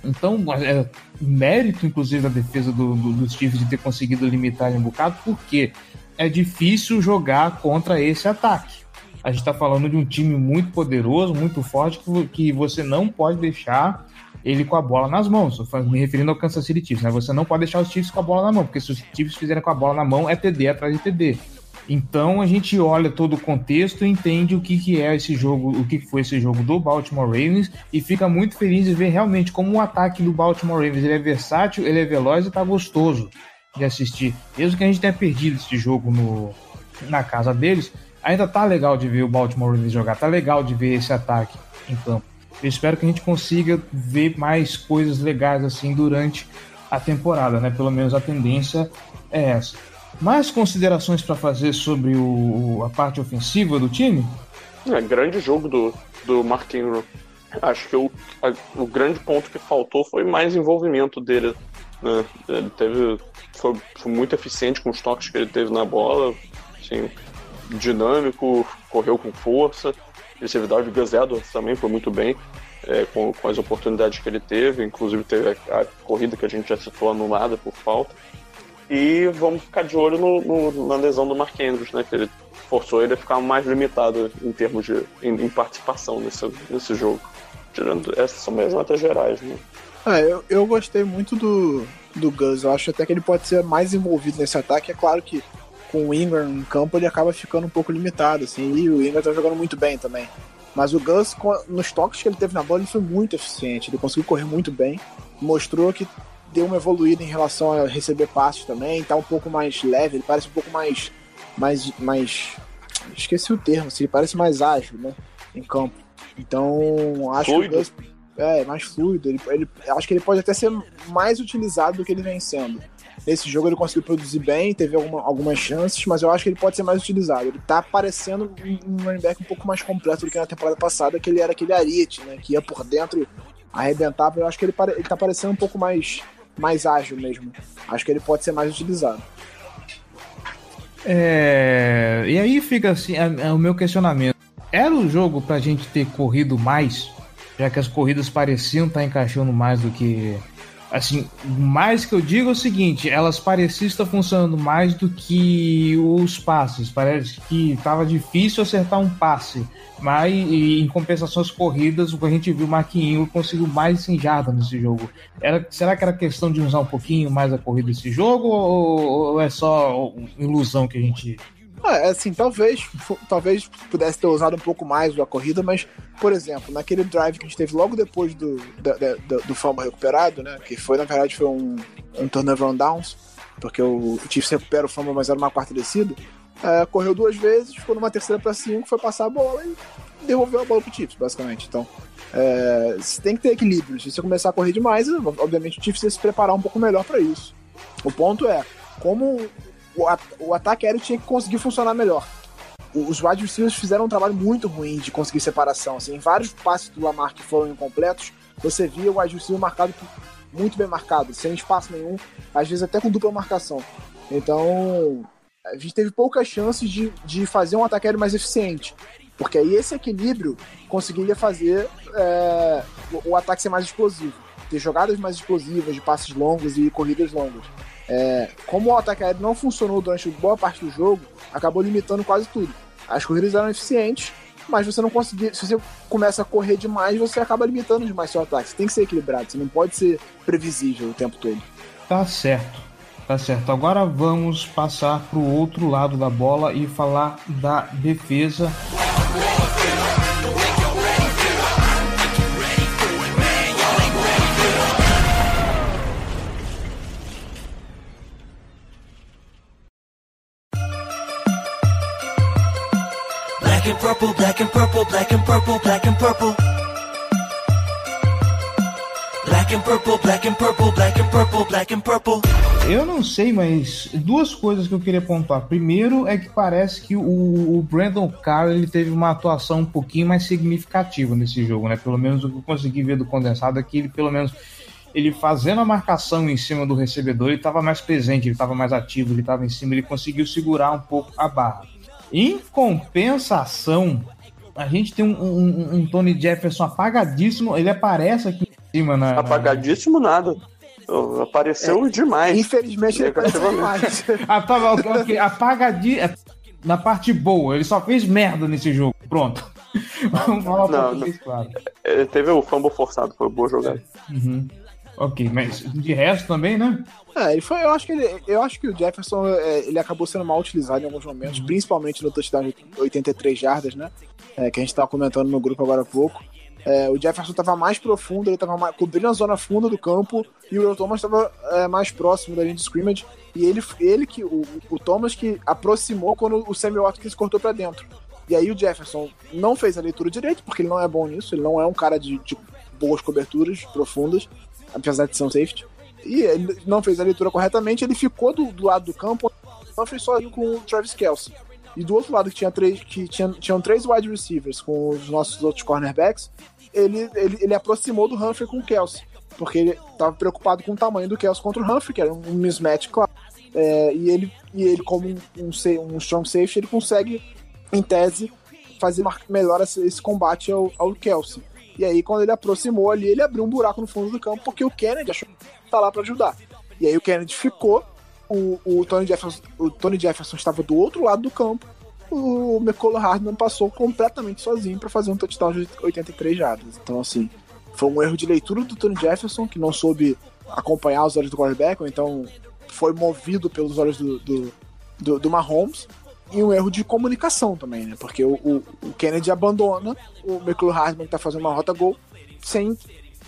Então, é mérito, inclusive, da defesa do, do, dos Chiefs de ter conseguido limitar ele um bocado, porque é difícil jogar contra esse ataque. A gente está falando de um time muito poderoso, muito forte, que, que você não pode deixar ele com a bola nas mãos. Me referindo ao Kansas City Chiefs, né? Você não pode deixar os Chiefs com a bola na mão, porque se os Chiefs fizerem com a bola na mão, é TD atrás de TD. Então a gente olha todo o contexto entende o que, que é esse jogo, o que foi esse jogo do Baltimore Ravens e fica muito feliz de ver realmente como o ataque do Baltimore Ravens ele é versátil, ele é veloz e tá gostoso de assistir. Mesmo que a gente tenha perdido esse jogo no, na casa deles, ainda tá legal de ver o Baltimore Ravens jogar, tá legal de ver esse ataque em campo. Eu espero que a gente consiga ver mais coisas legais assim durante a temporada, né? Pelo menos a tendência é essa. Mais considerações para fazer sobre o, a parte ofensiva do time? É, grande jogo do, do Mark Ingram. Acho que o, a, o grande ponto que faltou foi mais envolvimento dele. Né? Ele teve, foi, foi muito eficiente com os toques que ele teve na bola, assim, dinâmico, correu com força agressividade. O Gus Edwards também foi muito bem é, com, com, as oportunidades que ele teve, inclusive teve a, a, corrida que a gente já citou anulada por falta. E vamos ficar de olho no, no, na lesão do Mark Andrews, né? Que ele forçou ele a ficar mais limitado em termos de em, em participação nesse, nesse jogo. Tirando essas são minhas notas gerais, né? Ah, eu, eu gostei muito do, do Gus. Eu acho até que ele pode ser mais envolvido nesse ataque. É claro que com o Ingram em campo, ele acaba ficando um pouco limitado, assim, e o Ingram tá jogando muito bem também. Mas o Gus, nos toques que ele teve na bola, ele foi muito eficiente, ele conseguiu correr muito bem, mostrou que deu uma evoluída em relação a receber passes também, tá um pouco mais leve, ele parece um pouco mais. mais. mais. esqueci o termo, assim, ele parece mais ágil, né? Em campo. Então, acho fluido. que o Gus. É, mais fluido. Ele, ele, acho que ele pode até ser mais utilizado do que ele vem sendo. Nesse jogo ele conseguiu produzir bem, teve alguma, algumas chances, mas eu acho que ele pode ser mais utilizado. Ele tá parecendo um back um pouco mais completo do que na temporada passada, que ele era aquele ariete, né? Que ia por dentro, arrebentava. Eu acho que ele, ele tá parecendo um pouco mais, mais ágil mesmo. Acho que ele pode ser mais utilizado. É... E aí fica assim, é, é o meu questionamento. Era o jogo pra gente ter corrido mais, já que as corridas pareciam estar tá encaixando mais do que assim, mais que eu digo é o seguinte, elas pareciam estar funcionando mais do que os passes. Parece que estava difícil acertar um passe, mas em compensações corridas, o que a gente viu, o Marquinhos conseguiu mais enjada nesse jogo. Era, será que era questão de usar um pouquinho mais a corrida nesse jogo ou, ou é só ilusão que a gente é, assim, talvez, talvez pudesse ter usado um pouco mais a corrida, mas, por exemplo, naquele drive que a gente teve logo depois do, do, do fumble recuperado, né? Que foi, na verdade, foi um, um turnover on downs. porque o, o Chiefs recupera o fumble, mas era uma quarta descida. É, correu duas vezes, ficou numa terceira para cinco, foi passar a bola e devolveu a bola pro Chiefs, basicamente. Então, é, você tem que ter equilíbrio. Se você começar a correr demais, obviamente o Chiefs ia se preparar um pouco melhor para isso. O ponto é, como o, o ataque aéreo tinha que conseguir funcionar melhor. Os wide receivers fizeram um trabalho muito ruim de conseguir separação. Assim, vários passes do Lamar que foram incompletos, você via o wide receiver marcado muito bem marcado, sem espaço nenhum, às vezes até com dupla marcação. Então, a gente teve poucas chances de, de fazer um ataque aéreo mais eficiente. Porque aí esse equilíbrio conseguiria fazer é, o, o, ataque ser mais explosivo. Ter jogadas mais explosivas, de passes longos e corridas longas. É, como o ataque aéreo não funcionou durante boa parte do jogo, acabou limitando quase tudo. As corridas eram eficientes, mas você não conseguia. Se você começa a correr demais, você acaba limitando demais seu ataque. Você tem que ser equilibrado, você não pode ser previsível o tempo todo. Tá certo. Tá certo. Agora vamos passar para o outro lado da bola e falar da defesa. And purple, black and purple, black and purple, black and purple. Black and purple, black and purple, black and purple, black and purple. Eu não sei, mas duas coisas que eu queria pontuar. Primeiro é que parece que o, o Brandon Carr ele teve uma atuação um pouquinho mais significativa nesse jogo, né? Pelo menos o que eu consegui ver do condensado é que ele, pelo menos, ele fazendo a marcação em cima do recebedor, ele estava mais presente, ele estava mais ativo, ele estava em cima, ele conseguiu segurar um pouco a barra. Em compensação, a gente tem um, um, um, Tony Jefferson apagadíssimo. Ele aparece aqui em cima na. Apagadíssimo na... nada. Apareceu é, demais. Infelizmente ele apareceu demais. ah, tá, okay, apagadíssimo. É, na parte boa, ele só fez merda nesse jogo. Pronto. Vamos falar não, não. claro. Ele teve o fumble forçado, foi boa jogada. Uhum. Ok, mas de resto também, né? É, ele foi, eu acho que ele, eu acho que o Jefferson é, ele acabou sendo mal utilizado em alguns momentos, uhum. principalmente no touchdown de 83 jardas, né? É, que a gente estava comentando no grupo agora há pouco. É, o Jefferson estava mais profundo, ele estava cobrindo a zona funda do campo e o Will Thomas estava é, mais próximo da linha de scrimmage. E ele, ele que o, o Thomas que aproximou quando o Sammy Watkins cortou para dentro. E aí o Jefferson não fez a leitura direito, porque ele não é bom nisso, ele não é um cara de, de boas coberturas profundas apesar de ser um safety. E ele não fez a leitura corretamente, ele ficou do, do lado do campo, não fez sozinho com o Travis Kelsey. E do outro lado, que tinha três, que tinha, tinham três wide receivers com os nossos outros cornerbacks, ele, ele, ele aproximou do Humphrey com o Kelsey. Porque ele estava preocupado com o tamanho do Kelsey contra o Humphrey, que era um mismatch claro. É, e, ele, e ele, como um, um, um strong safety, ele consegue, em tese, fazer melhor esse, combate ao, ao Kelsey. E aí, quando ele aproximou ali, ele abriu um buraco no fundo do campo, porque o Kennedy achou que tá lá para ajudar. E aí o Kennedy ficou, o, o, Tony Jefferson, o Tony Jefferson estava do outro lado do campo, o McCullough Hardman passou completamente sozinho para fazer um touchdown de 83 jardas. Então, assim, foi um erro de leitura do Tony Jefferson, que não soube acompanhar os olhos do quarterback, ou então foi movido pelos olhos do, do, do, do Mahomes e um erro de comunicação também, né? Porque o, o, o Kennedy abandona o McClure Hardman que tá fazendo uma rota gol sem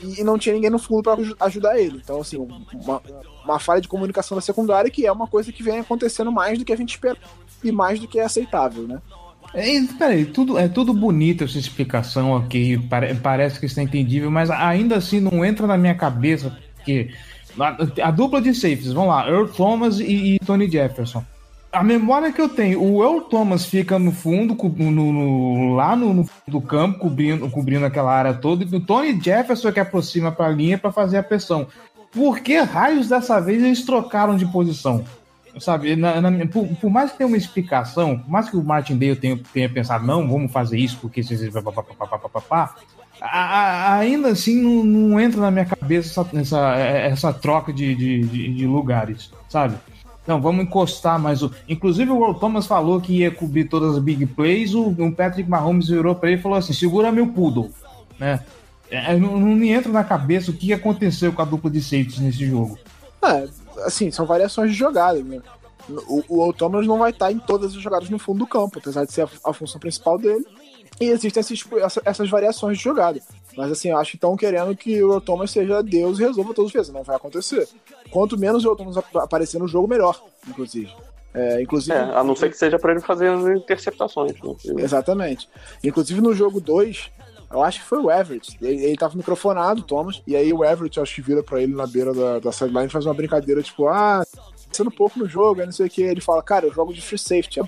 e não tinha ninguém no fundo para ajudar ele. Então, assim, uma, uma falha de comunicação da secundária que é uma coisa que vem acontecendo mais do que a gente espera e mais do que é aceitável, né? É, peraí, tudo, é tudo bonito essa explicação aqui, pare, parece que está entendível, mas ainda assim não entra na minha cabeça, porque a, a dupla de safes, vamos lá, Earl Thomas e, e Tony Jefferson a memória que eu tenho, o El Thomas fica no fundo, no, no, lá no, no do campo, cobrindo, cobrindo aquela área toda, e o Tony Jefferson que aproxima para a linha para fazer a pressão. Por que raios dessa vez eles trocaram de posição? Sabe, na, na, por, por, mais que tenha uma explicação, por mais que o Martin Dale tenha, tenha pensado, não, vamos fazer isso porque vocês. ainda assim não, não, entra na minha cabeça essa, essa, essa troca de, de, de, de lugares, sabe? Não, vamos encostar mais o. Inclusive, o Earl Thomas falou que ia cobrir todas as big plays. O, Patrick Mahomes virou para ele e falou assim: segura meu poodle. Né? É, não, não, me entra na cabeça o que aconteceu com a dupla de safeties nesse jogo. É, assim, são variações de jogada. Né? O, o Thomas não vai estar em todas as jogadas no fundo do campo, apesar de ser a, a função principal dele. E existem esses, essas variações de jogada. Mas assim, eu acho que estão querendo que o Thomas seja Deus e resolva todos os vezes. Não vai acontecer. Quanto menos o Thomas aparecer no jogo, melhor, inclusive. É, inclusive, é, a não ser que seja para ele fazer interceptações. Né? Exatamente. Inclusive no jogo 2, eu acho que foi o Everett. Ele, ele tava microfonado, Thomas, e aí o Everett, acho que vira pra ele na beira da, da sideline e faz uma brincadeira, tipo, ah, aparecendo pouco no jogo, aí não sei o que. Ele fala, cara, eu jogo de free safety.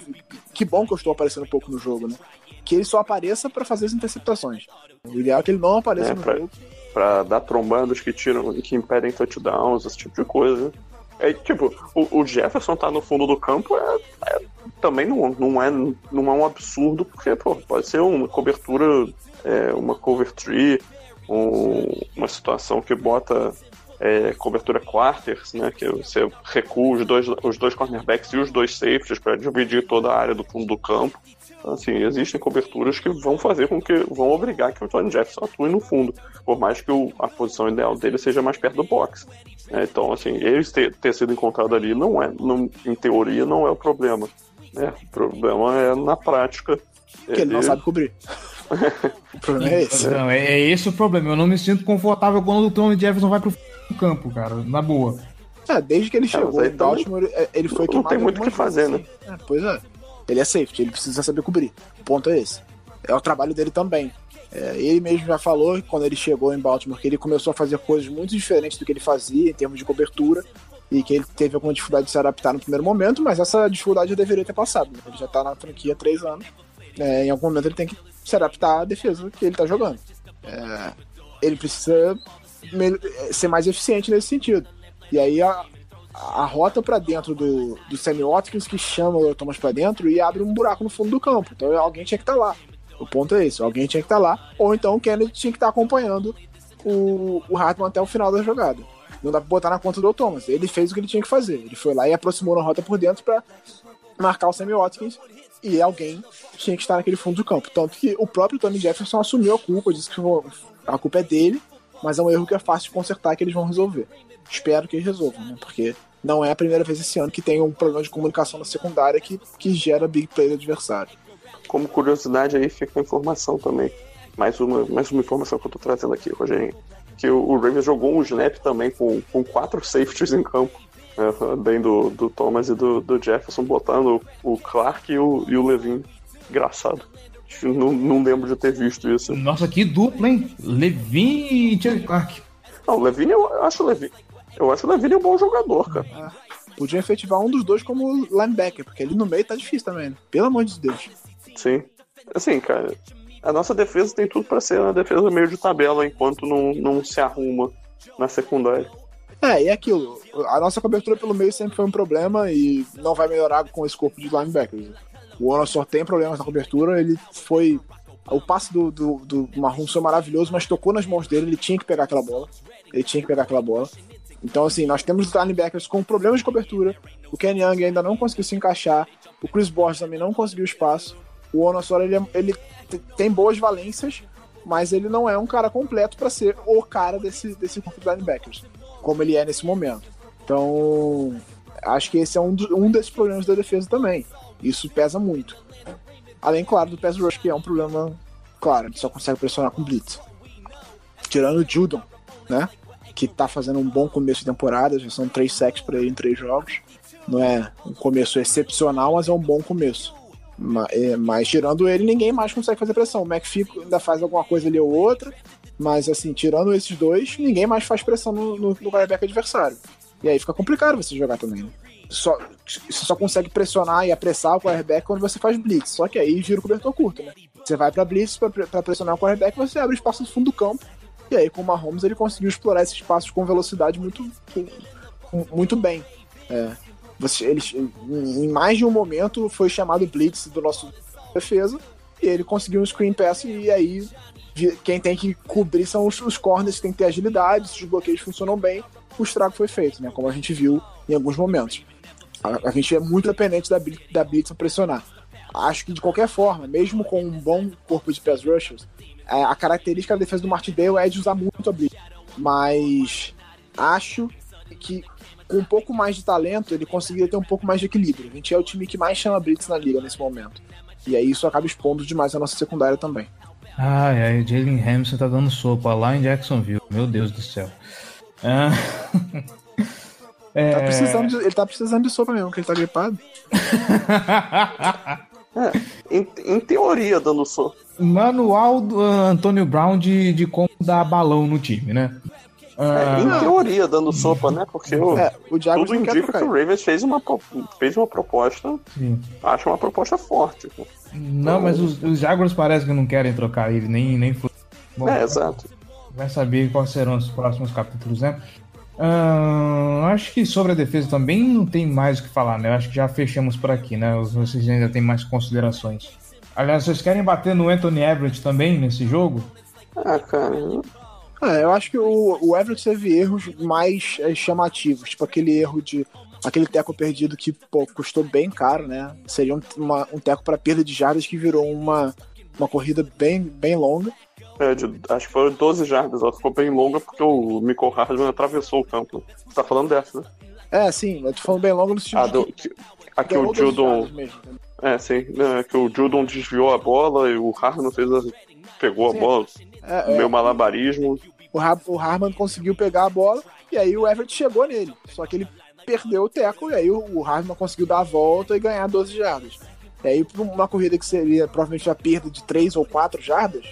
Que bom que eu estou aparecendo pouco no jogo, né? Que ele só apareça para fazer as interceptações. O ideal é que ele não apareça é, no pra, jogo. Pra dar trombadas que tiram, que impedem touchdowns, esse tipo de coisa. É, tipo, o, o, Jefferson tá no fundo do campo é, é, também não, não, é, não é um absurdo, porque pô, pode ser uma cobertura, é, uma cover tree, um, uma situação que bota é, cobertura quarters, né, que você recua os dois, os dois cornerbacks e os dois safeties para dividir toda a área do fundo do campo. Então, assim, existem coberturas que vão fazer com que vão obrigar que o Tony Jefferson atue no fundo, por mais que o, a posição ideal dele seja mais perto do box. É, então, assim, ele ter, ter, sido encontrado ali não é, não, em teoria, não é o problema. Né? O problema é na prática. Que ele, ele não sabe cobrir. o problema é esse. Não, é, é esse o problema. Eu não me sinto confortável quando o Tony Jefferson vai pro campo, cara, na boa. É, desde que ele chegou é, em Baltimore, ele foi Não tem muito o que fazer, né? É, pois é. Ele é safety, ele precisa saber cobrir. O ponto é esse. É o trabalho dele também. É, ele mesmo já falou quando ele chegou em Baltimore que ele começou a fazer coisas muito diferentes do que ele fazia em termos de cobertura e que ele teve alguma dificuldade de se adaptar no primeiro momento, mas essa dificuldade já deveria ter passado. Né? Ele já tá na franquia há três anos. É, em algum momento ele tem que se adaptar à defesa que ele tá jogando. É, ele precisa ser mais eficiente nesse sentido. E aí a, a rota para dentro do, do Sammy Watkins que chama o Thomas para dentro e abre um buraco no fundo do campo. Então alguém tinha que estar tá lá. O ponto é esse, alguém tinha que estar tá lá, ou então o Kennedy tinha que estar tá acompanhando o, o Hartman até o final da jogada. Não dá pra botar na conta do Thomas. Ele fez o que ele tinha que fazer. Ele foi lá e aproximou na rota por dentro para marcar o Sammy Watkins e alguém tinha que estar naquele fundo do campo. Tanto que o próprio Tony Jefferson assumiu a culpa, disse que a culpa é dele mas é um erro que é fácil de consertar que eles vão resolver. Espero que eles resolvam, né? Porque não é a primeira vez esse ano que tem um problema de comunicação na secundária que, que gera big play do adversário. Como curiosidade aí fica a informação também. Mais uma, mais uma informação que eu tô trazendo aqui, Rogerinho. Que o, o Ravens jogou um snap também com, com quatro safeties em campo. Né, bem do, do Thomas e do, do Jefferson, botando o Clark e o, e o Levin. Engraçado. Não, não lembro de ter visto isso. Nossa, que dupla, hein? Levin e Charlie Clark. Não, Levine eu acho o Levine. Eu acho o Levine um bom jogador, cara. É, podia efetivar um dos dois como linebacker, porque ali no meio tá difícil também, né? Pelo amor de Deus. Sim. Assim, cara, a nossa defesa tem tudo para ser uma defesa meio de tabela enquanto não, não se arruma na secundária. É, e é aquilo. A nossa cobertura pelo meio sempre foi um problema e não vai melhorar com esse corpo de linebackers. O Ono só tem problemas na cobertura, ele foi. O passe do, do, do Marrom foi maravilhoso, mas tocou nas mãos dele, ele tinha que pegar aquela bola. Ele tinha que pegar aquela bola. Então, assim, nós temos os linebackers com problemas de cobertura. O Ken Young ainda não conseguiu se encaixar. O Chris Borges também não conseguiu espaço. O Onosora, ele, é, ele tem boas valências, mas ele não é um cara completo para ser o cara desse, desse corpo de linebackers, como ele é nesse momento. Então, acho que esse é um, do, um desses problemas da defesa também. Isso pesa muito. Além, claro, do pass rush, que é um problema, claro, ele só consegue pressionar com blitz. Tirando o Judon, né? Que tá fazendo um bom começo de temporada, já são três sacks para ele em três jogos. Não é um começo excepcional, mas é um bom começo. Mas, é, mas tirando ele, ninguém mais consegue fazer pressão. O McPhee ainda faz alguma coisa ali ou outra, mas assim, tirando esses dois, ninguém mais faz pressão no, quarterback adversário. E aí fica complicado você jogar também, né? só, você só consegue pressionar e apressar o quarterback quando você faz blitz. Só que aí gira o cobertor curto, né? Você vai para blitz para pressionar o quarterback, você abre espaço no fundo do campo. E aí com o Mahomes ele conseguiu explorar esses espaços com velocidade muito, muito bem. É, você, ele, em mais de um momento foi chamado blitz do nosso defesa e ele conseguiu um screen pass e aí quem tem que cobrir são os, os corners, tem que ter agilidade, se os bloqueios funcionam bem, o estrago foi feito, né? Como a gente viu em alguns momentos. A, a gente é muito dependente da, da Blitz pressionar. Acho que de qualquer forma, mesmo com um bom corpo de pass rushers, a, é, a característica da defesa do Martindale é de usar muito a Blitz. Mas acho que com um pouco mais de talento, ele conseguiria ter um pouco mais de equilíbrio. A gente é o time que mais chama Blitz na liga nesse momento. E aí isso acaba expondo demais a nossa secundária também. Ai, ai, o Jalen Hamilton tá dando sopa lá em Jacksonville. Meu Deus do céu. Ah. É... Tá precisando de, ele tá precisando de sopa mesmo, que ele tá gripado. é, em, em, teoria, dando sopa. Manual do uh, Antônio Brown de, de como dar balão no time, né? É, em ah. teoria, dando sopa, né? Porque o, é, o tudo indica que o Ravens fez uma, fez uma proposta. Sim. Acho uma proposta forte. Não, mas os, os Jaguars parece que não querem trocar ele, nem, nem Bom, É, exato. Vai saber quais serão os próximos capítulos, né? Uh, acho que sobre a defesa também não tem mais o que falar, né? Acho que já fechamos por aqui, né? Vocês ainda têm mais considerações. Aliás, vocês querem bater no Anthony Everett também nesse jogo? Ah, cara. Ah, eu acho que o, o Everett teve erros mais é, chamativos, tipo aquele erro de. aquele teco perdido que pô, custou bem caro, né? Seria um, uma, um teco para perda de jardas que virou uma, uma corrida bem, bem longa. É, de, acho que foram 12 jardas, ela ficou bem longa porque o Michael Hardman atravessou o campo. Você tá falando dessa, né? É, sim, eu tô falando bem longa no sentido ah, do, que, Aqui o Judon. É, sim, né, que o Judon desviou a bola e o Hardman fez a, pegou sim, a bola. É, é, meu malabarismo. O, o Harman conseguiu pegar a bola e aí o Everett chegou nele. Só que ele perdeu o teco e aí o, o Harman conseguiu dar a volta e ganhar 12 jardas. E aí, uma corrida que seria provavelmente a perda de 3 ou 4 jardas,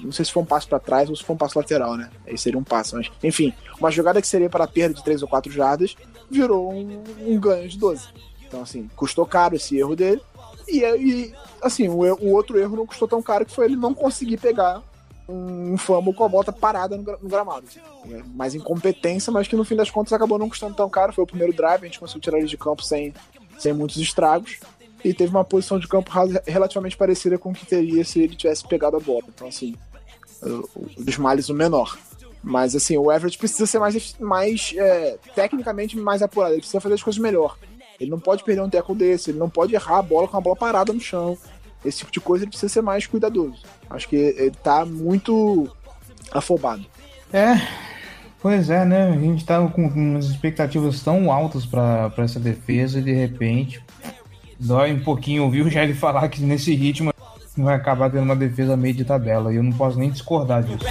não sei se foi um passo para trás ou se foi um passo lateral, né? Aí seria um passo, mas enfim, uma jogada que seria para perda de 3 ou 4 jardas virou um, um, ganho de 12. Então, assim, custou caro esse erro dele. E, e assim, o, o, outro erro não custou tão caro que foi ele não conseguir pegar um, fumble com a bota parada no, no gramado. É mais incompetência, mas que no fim das contas acabou não custando tão caro. Foi o primeiro drive, a gente conseguiu tirar ele de campo sem, sem muitos estragos e teve uma posição de campo relativamente parecida com o que teria se ele tivesse pegado a bola. Então, assim, dos males o menor. Mas, assim, o Everett precisa ser mais, mais é, tecnicamente mais apurado. Ele precisa fazer as coisas melhor. Ele não pode perder um teco desse, ele não pode errar a bola com a bola parada no chão. Esse tipo de coisa ele precisa ser mais cuidadoso. Acho que ele tá muito afobado. É, pois é, né? A gente tava com umas expectativas tão altas para essa defesa e de repente dói um pouquinho ouvir o Jair falar que nesse ritmo vai acabar tendo uma defesa meio de tabela. E eu não posso nem discordar disso.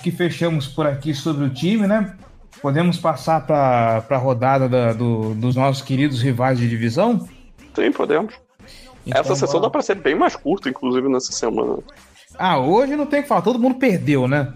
Acho que fechamos por aqui sobre o time, né? Podemos passar para a rodada da, do, dos nossos queridos rivais de divisão? Sim, podemos. Então, Essa sessão dá para ser bem mais curta, inclusive, nessa semana. Ah, hoje não tem que falar, todo mundo perdeu, né?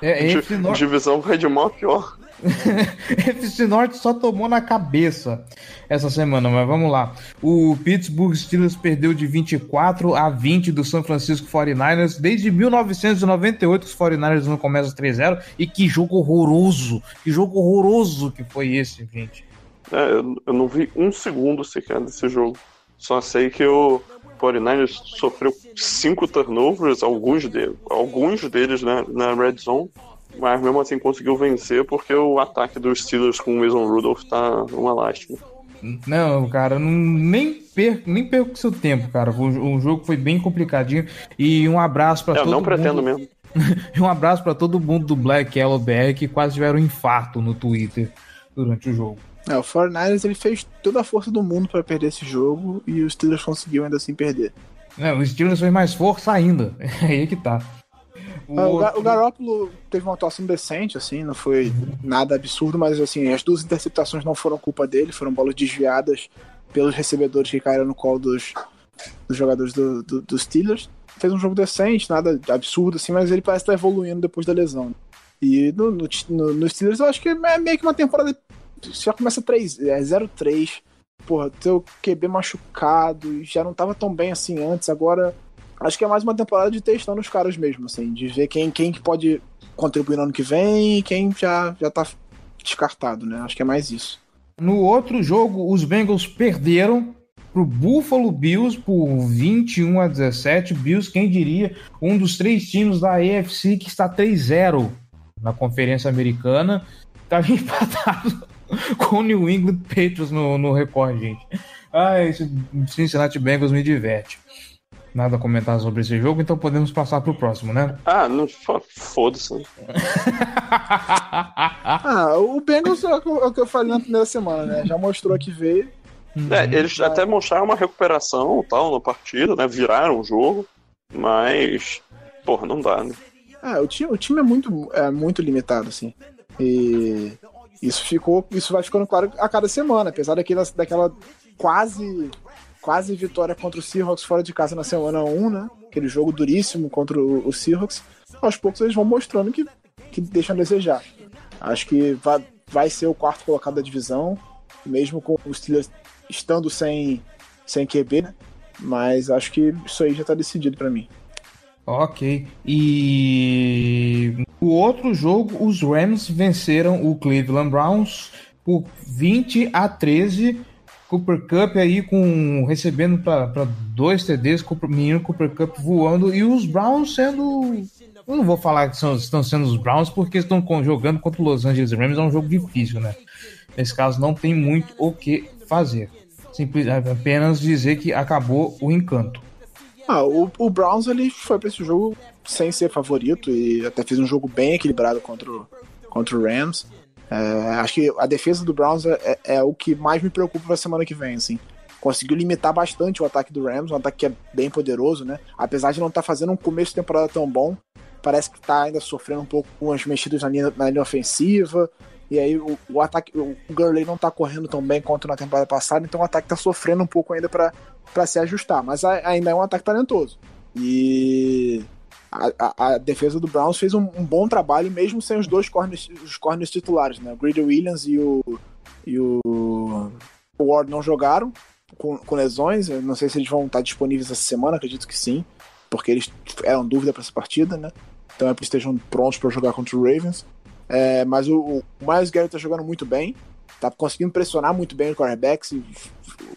É, Divisão vai de mal a pior. FC Norte só tomou na cabeça essa semana, mas vamos lá. O Pittsburgh Steelers perdeu de 24 a 20 do San Francisco 49ers. Desde 1998 os 49ers não começam 3-0. E que jogo horroroso! Que jogo horroroso que foi esse, gente. É, eu não vi um segundo sequer desse jogo. Só sei que o 49ers sofreu cinco turnovers, alguns, de, alguns deles né, na red zone mas mesmo assim conseguiu vencer porque o ataque dos Steelers com o Mason Rudolph tá uma lástima. Não, cara, não, nem perco, nem perco seu tempo, cara. O, o, jogo foi bem complicadinho. E um abraço para todo mundo. Eu não pretendo mesmo. e um abraço para todo mundo do Black Yellow BR que quase tiveram um infarto no Twitter durante o jogo. É, o 49ers ele fez toda a força do mundo para perder esse jogo e os Steelers conseguiu ainda assim perder. É, o Steelers fez mais força ainda. É aí que tá. O, ah, outro... o Garoppolo teve uma atuação decente, assim, não foi nada absurdo, mas assim, as duas interceptações não foram culpa dele, foram bolas desviadas pelos recebedores que caíram no colo dos, dos jogadores do, do, dos Steelers. Fez um jogo decente, nada absurdo, assim, mas ele parece estar evoluindo depois da lesão. E no, no, no, no Steelers eu acho que é meio que uma temporada. Já começa 3, é 0-3. Porra, teu QB machucado, já não tava tão bem assim antes, agora acho que é mais uma temporada de testando os caras mesmo, assim, de ver quem, quem que pode contribuir no ano que vem e quem já, já tá descartado, né? Acho que é mais isso. No outro jogo, os Bengals perderam para o Buffalo Bills por 21 a 17. Bills, quem diria, um dos três times da AFC que está 3-0 na Conferência Americana. Estava empatado com o New England Patriots no, no recorde, gente. Ah, esse Cincinnati Bengals me diverte. Nada a comentar sobre esse jogo, então podemos passar pro próximo, né? Ah, não foda-se. ah, o Bengals é o que eu falei na primeira semana, né? Já mostrou que veio. Uhum. É, eles até mostraram uma recuperação tal na partida, né? Viraram o jogo, mas. Porra, não dá, né? Ah, o time, o time é muito, é muito limitado, assim. E isso ficou. Isso vai ficando claro a cada semana, apesar daquela, daquela quase quase vitória contra o Seahawks fora de casa na semana 1, né? Aquele jogo duríssimo contra o, o Seahawks. Aos poucos eles vão mostrando que, que deixam a desejar. Acho que vai, vai ser o quarto colocado da divisão, mesmo com os Steelers estando sem, sem QB, né? Mas acho que isso aí já está decidido para mim. Ok. E o outro jogo, os Rams venceram o Cleveland Browns por 20 a 13. Cooper Cup aí com recebendo para dois TDs, Cooper, menino Cooper Cup voando e os Browns sendo eu não vou falar que são, estão sendo os Browns porque estão jogando contra o Los Angeles Rams, é um jogo difícil, né? Nesse caso não tem muito o que fazer. Simples, apenas dizer que acabou o encanto. Ah, o, o Browns ele foi para esse jogo sem ser favorito e até fez um jogo bem equilibrado contra o, contra o Rams. É, acho que a defesa do Browns é, é, é o que mais me preocupa para semana que vem, assim. Conseguiu limitar bastante o ataque do Rams, um ataque que é bem poderoso, né? Apesar de não estar tá fazendo um começo de temporada tão bom, parece que está ainda sofrendo um pouco com as mexidas na linha, na linha ofensiva. E aí o, o ataque, o Gurley não está correndo tão bem quanto na temporada passada, então o ataque está sofrendo um pouco ainda para se ajustar. Mas ainda é um ataque talentoso. E a, a, defesa do Browns fez um, um, bom trabalho, mesmo sem os dois corners, os corners titulares, né? O Grady Williams e o, e o, Ward não jogaram com, com lesões. Eu não sei se eles vão estar disponíveis essa semana, acredito que sim, porque eles eram dúvida para essa partida, né? Então é para estejam prontos para jogar contra o Ravens. É, mas o, o Miles Garrett tá jogando muito bem, tá conseguindo pressionar muito bem o quarterbacks,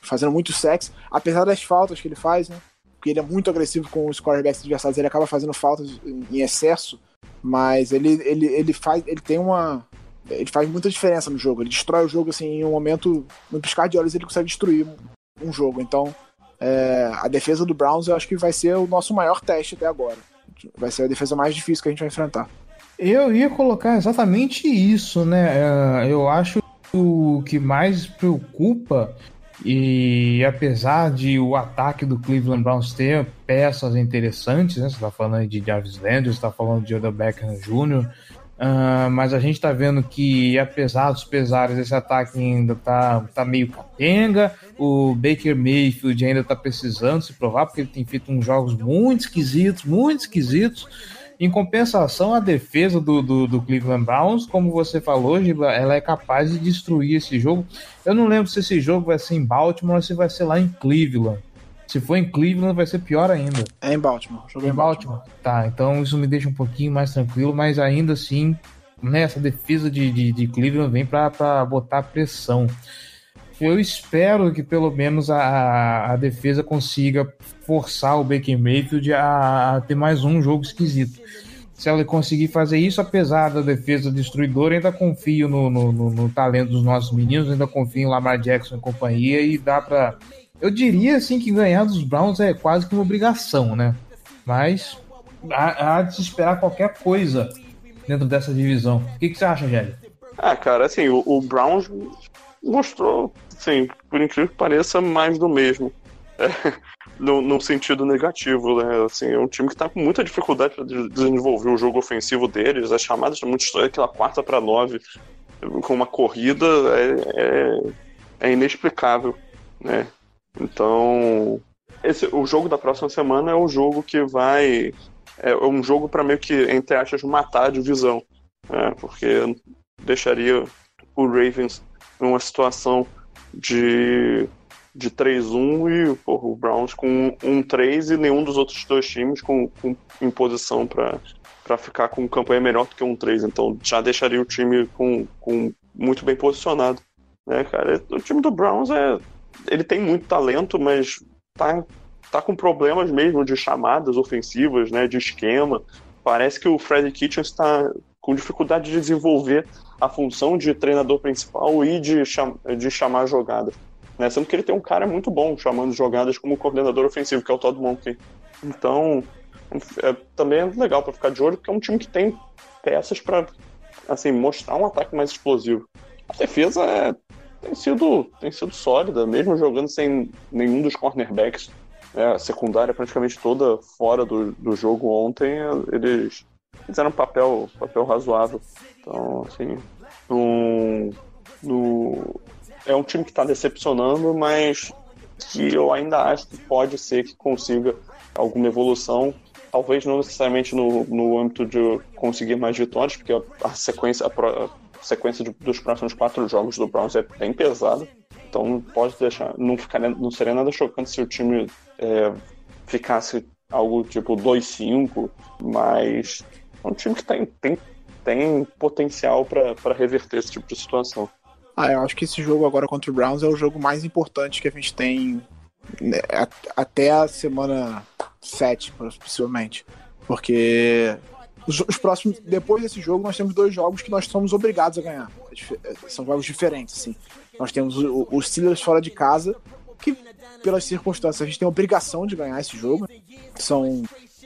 fazendo muito sexo, apesar das faltas que ele faz, né? Porque ele é muito agressivo com os quarterbacks adversários, ele acaba fazendo faltas em excesso, mas ele, ele, ele faz, ele tem uma ele faz muita diferença no jogo, ele destrói o jogo assim em um momento, no piscar de olhos ele consegue destruir um, jogo. Então, é, a defesa do Browns eu acho que vai ser o nosso maior teste até agora. Vai ser a defesa mais difícil que a gente vai enfrentar. Eu ia colocar exatamente isso, né? É, eu acho que o que mais preocupa, e apesar de o ataque do Cleveland Browns ter peças interessantes, né? Você está falando de Jarvis Landry, você está falando de Odell Beckham Jr., Uh, mas a gente está vendo que, apesar dos pesares, esse ataque ainda tá, tá meio capenga. O Baker Mayfield ainda está precisando se provar, porque ele tem feito uns jogos muito esquisitos, muito esquisitos. Em compensação, a defesa do, do, do, Cleveland Browns, como você falou, Gibla, ela é capaz de destruir esse jogo. Eu não lembro se esse jogo vai ser em Baltimore ou se vai ser lá em Cleveland. Se for em Cleveland, vai ser pior ainda. É em Baltimore. Joguei em Baltimore. Baltimore. Tá, então isso me deixa um pouquinho mais tranquilo, mas ainda assim, né, essa defesa de, de, de Cleveland vem para botar pressão. Eu espero que pelo menos a, a defesa consiga forçar o Baker Mayfield a, a ter mais um jogo esquisito. Se ela conseguir fazer isso, apesar da defesa destruidora, ainda confio no, no, no, no talento dos nossos meninos, ainda confio em Lamar Jackson e companhia, e dá para Eu diria assim que ganhar dos Browns é quase que uma obrigação, né? Mas há, há de se esperar qualquer coisa dentro dessa divisão. O que, que você acha, Gelli? Ah, cara, assim, o, o Browns mostrou, sim, por incrível que pareça, mais do mesmo. É, no, no, sentido negativo, né? Assim, é um time que está com muita dificuldade para desenvolver o jogo ofensivo deles. As chamadas são muito estranhas, aquela quarta para nove com uma corrida é, é, é, inexplicável, né? Então, esse, o jogo da próxima semana é o jogo que vai. É um jogo para meio que, entre aspas, matar a divisão, né? Porque deixaria o Ravens numa situação de de 3-1 e porra, o Browns com 1-3 e nenhum dos outros dois times com, com em posição para ficar com campanha melhor do que um 3. Então já deixaria o time com, com muito bem posicionado. Né, cara? O time do Browns é. Ele tem muito talento, mas tá, tá com problemas mesmo de chamadas ofensivas, né? De esquema. Parece que o Freddy Kitchens está com dificuldade de desenvolver a função de treinador principal e de, cham de chamar jogadas. Né? Sendo que ele tem um cara muito bom chamando jogadas como coordenador ofensivo, que é o Todd Monken. Então, é, também é legal para ficar de olho, porque é um time que tem peças para assim, mostrar um ataque mais explosivo. A defesa é, tem, sido, tem sido sólida, mesmo jogando sem nenhum dos cornerbacks. É, a secundária praticamente toda fora do, do jogo ontem, eles fizeram um papel, papel razoável. Então, assim, no, é um time que está decepcionando, mas que eu ainda acho que pode ser que consiga alguma evolução. Talvez não necessariamente no, no âmbito de conseguir mais vitórias, porque a, sequência, a, a sequência de, dos próximos quatro jogos do Browns é bem pesada. Então não pode deixar. Não, ficaria, não seria nada chocante se o time é, ficasse algo tipo 2-5, mas é um time que tem, tem, tem potencial para reverter esse tipo de situação. Ah, eu acho que esse jogo agora contra o Browns é o jogo mais importante que a gente tem né, até a semana 7, possivelmente. Porque os, os, próximos, depois desse jogo, nós temos dois jogos que nós somos obrigados a ganhar. É, são jogos diferentes, assim. Nós temos os Steelers fora de casa, que pelas circunstâncias a gente tem a obrigação de ganhar esse jogo. São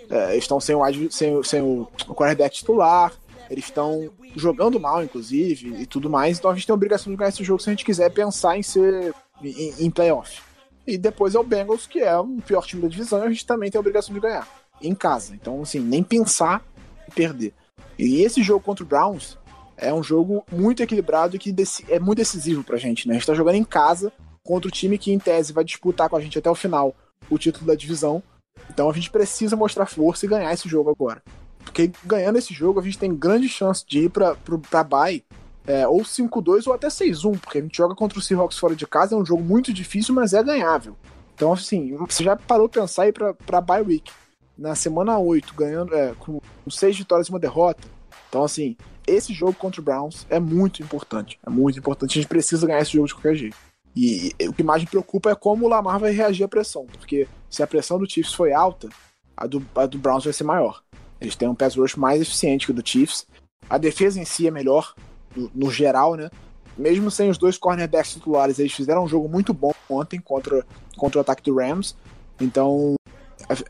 é, estão sem o, sem, sem o, quarterback titular, eles estão jogando mal, inclusive, e tudo mais. Então a gente tem a obrigação de ganhar esse jogo se a gente quiser pensar em ser em, em playoff. E depois é o Bengals, que é o pior time da divisão, e a gente também tem a obrigação de ganhar. Em casa. Então, assim, nem pensar em perder. E esse jogo contra o Browns é um jogo muito equilibrado e que é muito decisivo pra gente, né? A gente tá jogando em casa contra o time que, em tese, vai disputar com a gente até o final o título da divisão. Então a gente precisa mostrar força e ganhar esse jogo agora. Porque ganhando esse jogo, a gente tem grande chance de ir pra, pra, pra bye é, ou 5-2 ou até 6-1, porque a gente joga contra o Seahawks fora de casa, é um jogo muito difícil, mas é ganhável. Então, assim, você já parou pra pensar ir pra, pra bye week na semana 8, ganhando é, com 6 vitórias e uma derrota. Então, assim, esse jogo contra o Browns é muito importante. É muito importante. A gente precisa ganhar esse jogo de qualquer jeito. E, e o que mais me preocupa é como o Lamar vai reagir à pressão, porque se a pressão do Chiefs foi alta, a do, a do Browns vai ser maior. Eles têm um pass rush mais eficiente que o do Chiefs. A defesa em si é melhor, no, no geral, né? Mesmo sem os dois cornerbacks titulares, eles fizeram um jogo muito bom ontem contra, contra o ataque do Rams. Então,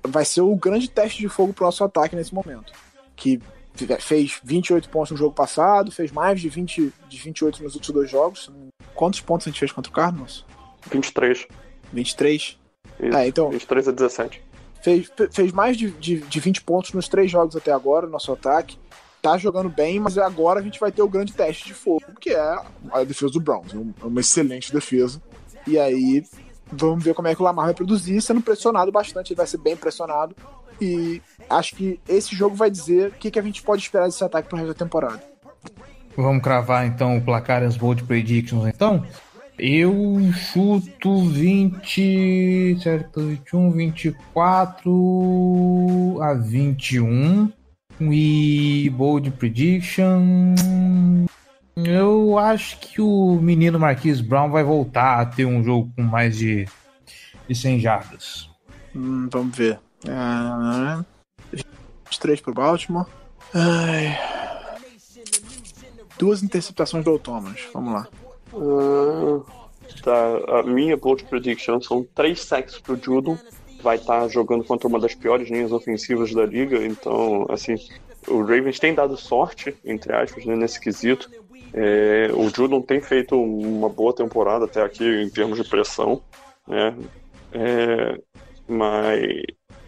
vai ser o grande teste de fogo pro nosso ataque nesse momento. Que fez 28 pontos no jogo passado, fez mais de, 20, de 28 nos outros dois jogos. Quantos pontos a gente fez contra o Cardinals? 23. 23? Isso, é, então, 23 a 17. Fez, fez mais de, de, de 20 pontos nos três jogos até agora, nosso ataque. Tá jogando bem, mas agora a gente vai ter o grande teste de fogo, que é a defesa do Browns. É uma excelente defesa. E aí, vamos ver como é que o Lamar vai produzir, sendo pressionado bastante. Ele vai ser bem pressionado. E acho que esse jogo vai dizer o que, que a gente pode esperar desse ataque pro resto da temporada. Vamos cravar então o placar e as bold predictions então? Eu chuto 20, certo, 21, 24 a 21 e bold prediction. Eu acho que o menino Marquis Brown vai voltar a ter um jogo com mais de, de 100 jardas. Hum, vamos ver. Uh, 23 para Baltimore. Ai. Duas interceptações do Thomas. Vamos lá. Uh, tá, a minha bold prediction são três sacks pro Judon. Vai estar tá jogando contra uma das piores linhas ofensivas da liga, então, assim, o Ravens tem dado sorte, entre aspas, né, nesse quesito. É, o Judon tem feito uma boa temporada até aqui em termos de pressão, né? É, mas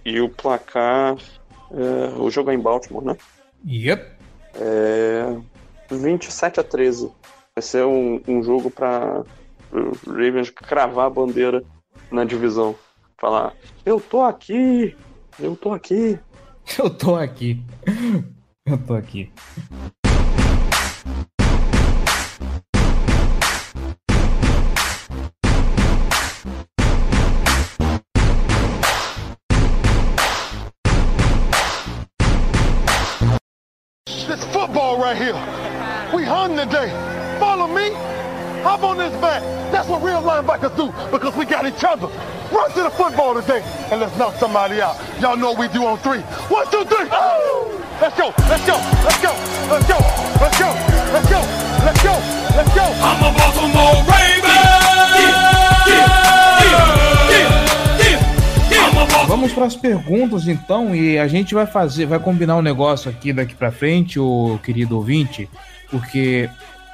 e o placar, é, o jogo é em Baltimore, né? Yep. É, 27 a 13 vai ser um, um jogo para o Ravens cravar a bandeira na divisão. Falar, eu tô aqui, eu tô aqui. Eu tô aqui. Eu tô aqui. It's football right here. We hung today. Follow me. Hop on this back. That's what real linebackers do because we got each other. Run to the football today and let's knock somebody out. Y'all know what we do on three. One, two, three. Oh! Let's go. Let's go. Let's go. Let's go. Let's go. Let's go. Let's go. Let's go. I'm a Baltimore Raven. Vamos para as perguntas então e a gente vai fazer, vai combinar um negócio aqui daqui para frente, o querido ouvinte, porque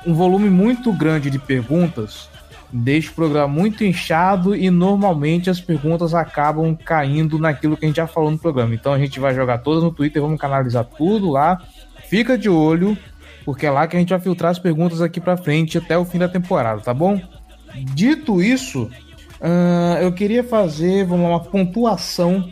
um volume muito grande de perguntas deixa o programa muito inchado e normalmente as perguntas acabam caindo naquilo que a gente já falou no programa. Então a gente vai jogar todas no Twitter, vamos canalizar tudo lá. Fica de olho, porque é lá que a gente vai filtrar as perguntas aqui para frente até o fim da temporada, tá bom? Dito isso, Uh, eu queria fazer vamos lá, uma pontuação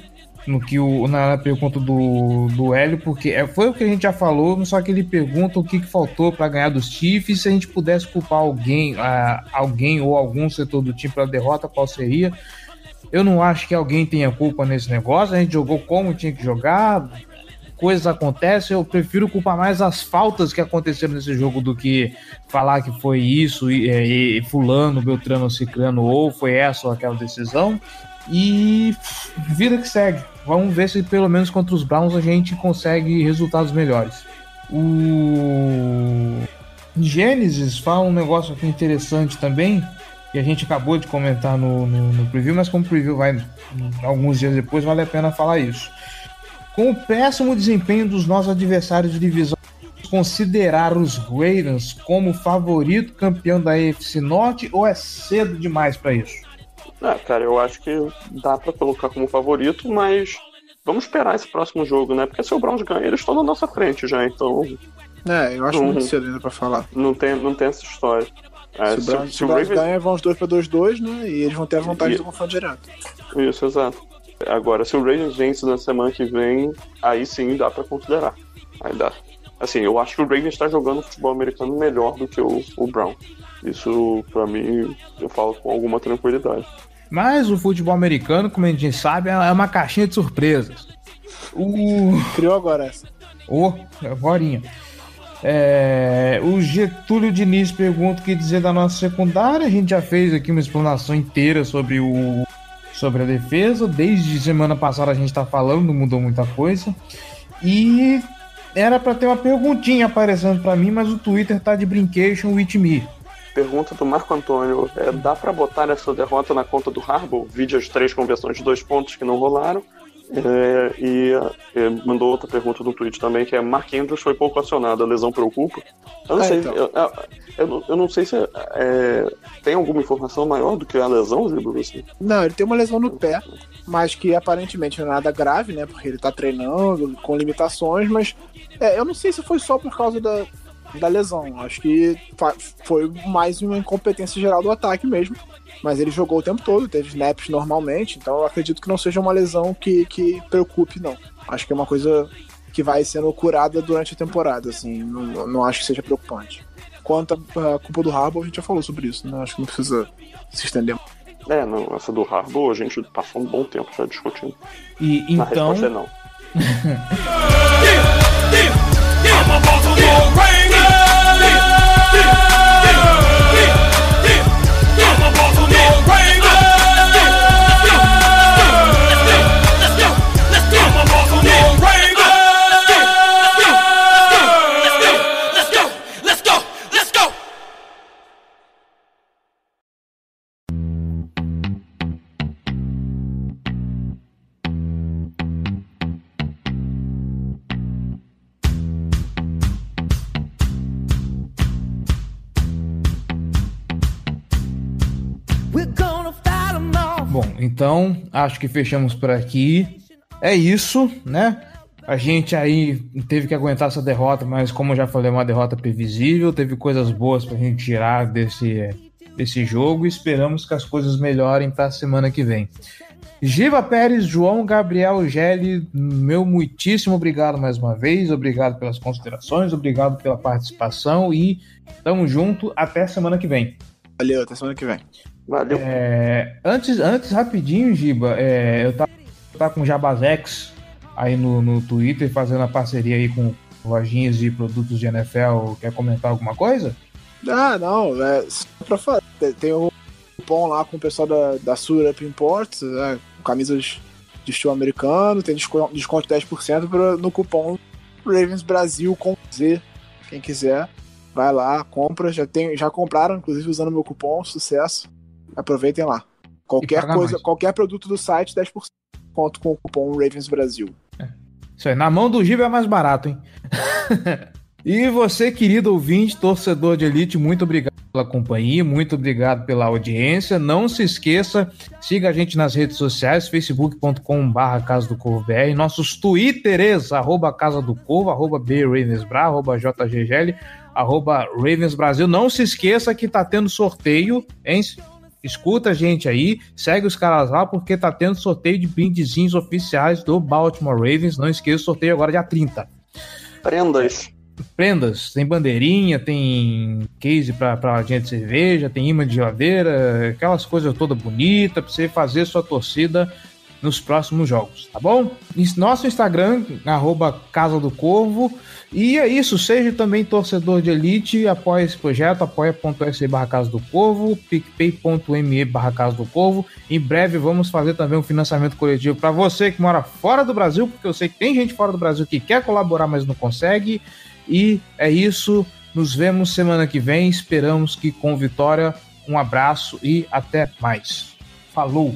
no que o, na pergunta do, do Hélio, porque é, foi o que a gente já falou, só que ele pergunta o que, que faltou para ganhar dos Chiefs. Se a gente pudesse culpar alguém, uh, alguém ou algum setor do time pela derrota, qual seria? Eu não acho que alguém tenha culpa nesse negócio. A gente jogou como tinha que jogar, coisas acontecem, eu prefiro culpar mais as faltas que aconteceram nesse jogo do que falar que foi isso e, e, e fulano, Beltrano, Ciclano ou foi essa ou aquela decisão. E vida que segue. Vamos ver se pelo menos contra os Browns a gente consegue resultados melhores. O Gênesis fala um negócio aqui interessante também, que a gente acabou de comentar no, no, no preview, mas como o preview vai alguns dias depois, vale a pena falar isso. Com o péssimo desempenho dos nossos adversários de divisão, considerar os Ravens como favorito campeão da AFC Norte ou é cedo demais para isso? É, cara, eu acho que dá para colocar como favorito, mas vamos esperar esse próximo jogo, né? Porque se o Browns ganha, eles estão na nossa frente já, então. É, eu acho não, muito cedo ainda pra falar. Não tem, não tem essa história. É, se, o Browns, se, se o Browns Ravens... ganha, vão os dois pra 2-2, né? E eles vão ter a vantagem e... do confronto direto. Isso, exato. Agora, se o Ravens vence na semana que vem, aí sim dá para considerar. Aí dá. Assim, eu acho que o Ravens está jogando futebol americano melhor do que o, o Brown. Isso, para mim, eu falo com alguma tranquilidade. Mas o futebol americano, como a gente sabe, é uma caixinha de surpresas. O... Criou agora essa. Oh, agora. É, o Getúlio Diniz pergunta o que dizer da nossa secundária. A gente já fez aqui uma explanação inteira sobre o sobre a defesa. Desde semana passada a gente está falando, mudou muita coisa. E era para ter uma perguntinha aparecendo para mim, mas o Twitter tá de brincation with me. Pergunta do Marco Antônio: é, dá para botar essa derrota na conta do Harbour? Vídeo as três conversões de dois pontos que não rolaram. É, e é, mandou outra pergunta no tweet também, que é Mark Andrews foi pouco acionado, a lesão preocupa? Eu não, é, sei, então. eu, eu, eu, não sei se é, tem alguma informação maior do que a lesão, Gibo? Assim? Não, ele tem uma lesão no pé, mas que aparentemente não é nada grave, né? Porque ele tá treinando com limitações, mas é, eu não sei se foi só por causa da, da lesão. Acho que foi mais uma incompetência geral do ataque mesmo mas ele jogou o tempo todo, teve snaps normalmente, então eu acredito que não seja uma lesão que, que preocupe, não. Acho que é uma coisa que vai sendo curada durante a temporada, assim, não, não acho que seja preocupante. Quanto à culpa do Harbour, a gente já falou sobre isso, né? Acho que não precisa se estender. É, não, essa do Harbour a gente passou um bom tempo já discutindo. E então. Na resposta é não. Então, acho que fechamos por aqui. É isso, né? A gente aí teve que aguentar essa derrota, mas como eu já falei, é uma derrota previsível. Teve coisas boas pra gente tirar desse, desse jogo esperamos que as coisas melhorem para a semana que vem. Giva Pérez, João Gabriel Gelli, meu muitíssimo obrigado mais uma vez, obrigado pelas considerações, obrigado pela participação e tamo junto até semana que vem. Valeu, até semana que vem. Valeu. É, antes, antes, rapidinho, Giba, é, eu tava, tava com o Jabazex aí no, no Twitter fazendo a parceria aí com lojinhas de produtos de NFL. Quer comentar alguma coisa? Ah, não, é pra falar. Tem o cupom lá com o pessoal da, da Surup Imports, né, com camisas de estilo americano, tem desconto, desconto de 10% pra, no cupom Ravens Brasil com Z. Quem quiser, vai lá, compra. Já, tem, já compraram, inclusive, usando meu cupom, sucesso. Aproveitem lá. Qualquer coisa, mais. qualquer produto do site, 10% de desconto com o cupom Ravens Brasil. É. Isso aí, na mão do Giba é mais barato, hein? E você, querido ouvinte, torcedor de elite, muito obrigado pela companhia, muito obrigado pela audiência. Não se esqueça, siga a gente nas redes sociais, facebook.com.br Casa do Corvo BR, nossos twitteres, arroba Casa do Corvo, arroba BRavensBra, arroba JGGL, arroba Ravens Brasil. Não se esqueça que tá tendo sorteio, hein? Escuta a gente aí, segue os caras lá, porque tá tendo sorteio de brindezinhos oficiais do Baltimore Ravens. Não esqueça o sorteio agora dia 30. Prendas prendas, tem bandeirinha, tem case para gente de cerveja, tem imã de geladeira, aquelas coisas toda bonita para você fazer sua torcida nos próximos jogos, tá bom? Nosso Instagram, arroba Casa do Corvo. E é isso, seja também torcedor de elite, apoie esse projeto, apoia.se barra Casa do Corvo, picpay.me barra Casa do Corvo. Em breve vamos fazer também um financiamento coletivo para você que mora fora do Brasil, porque eu sei que tem gente fora do Brasil que quer colaborar, mas não consegue. E é isso. Nos vemos semana que vem. Esperamos que com vitória. Um abraço e até mais. Falou!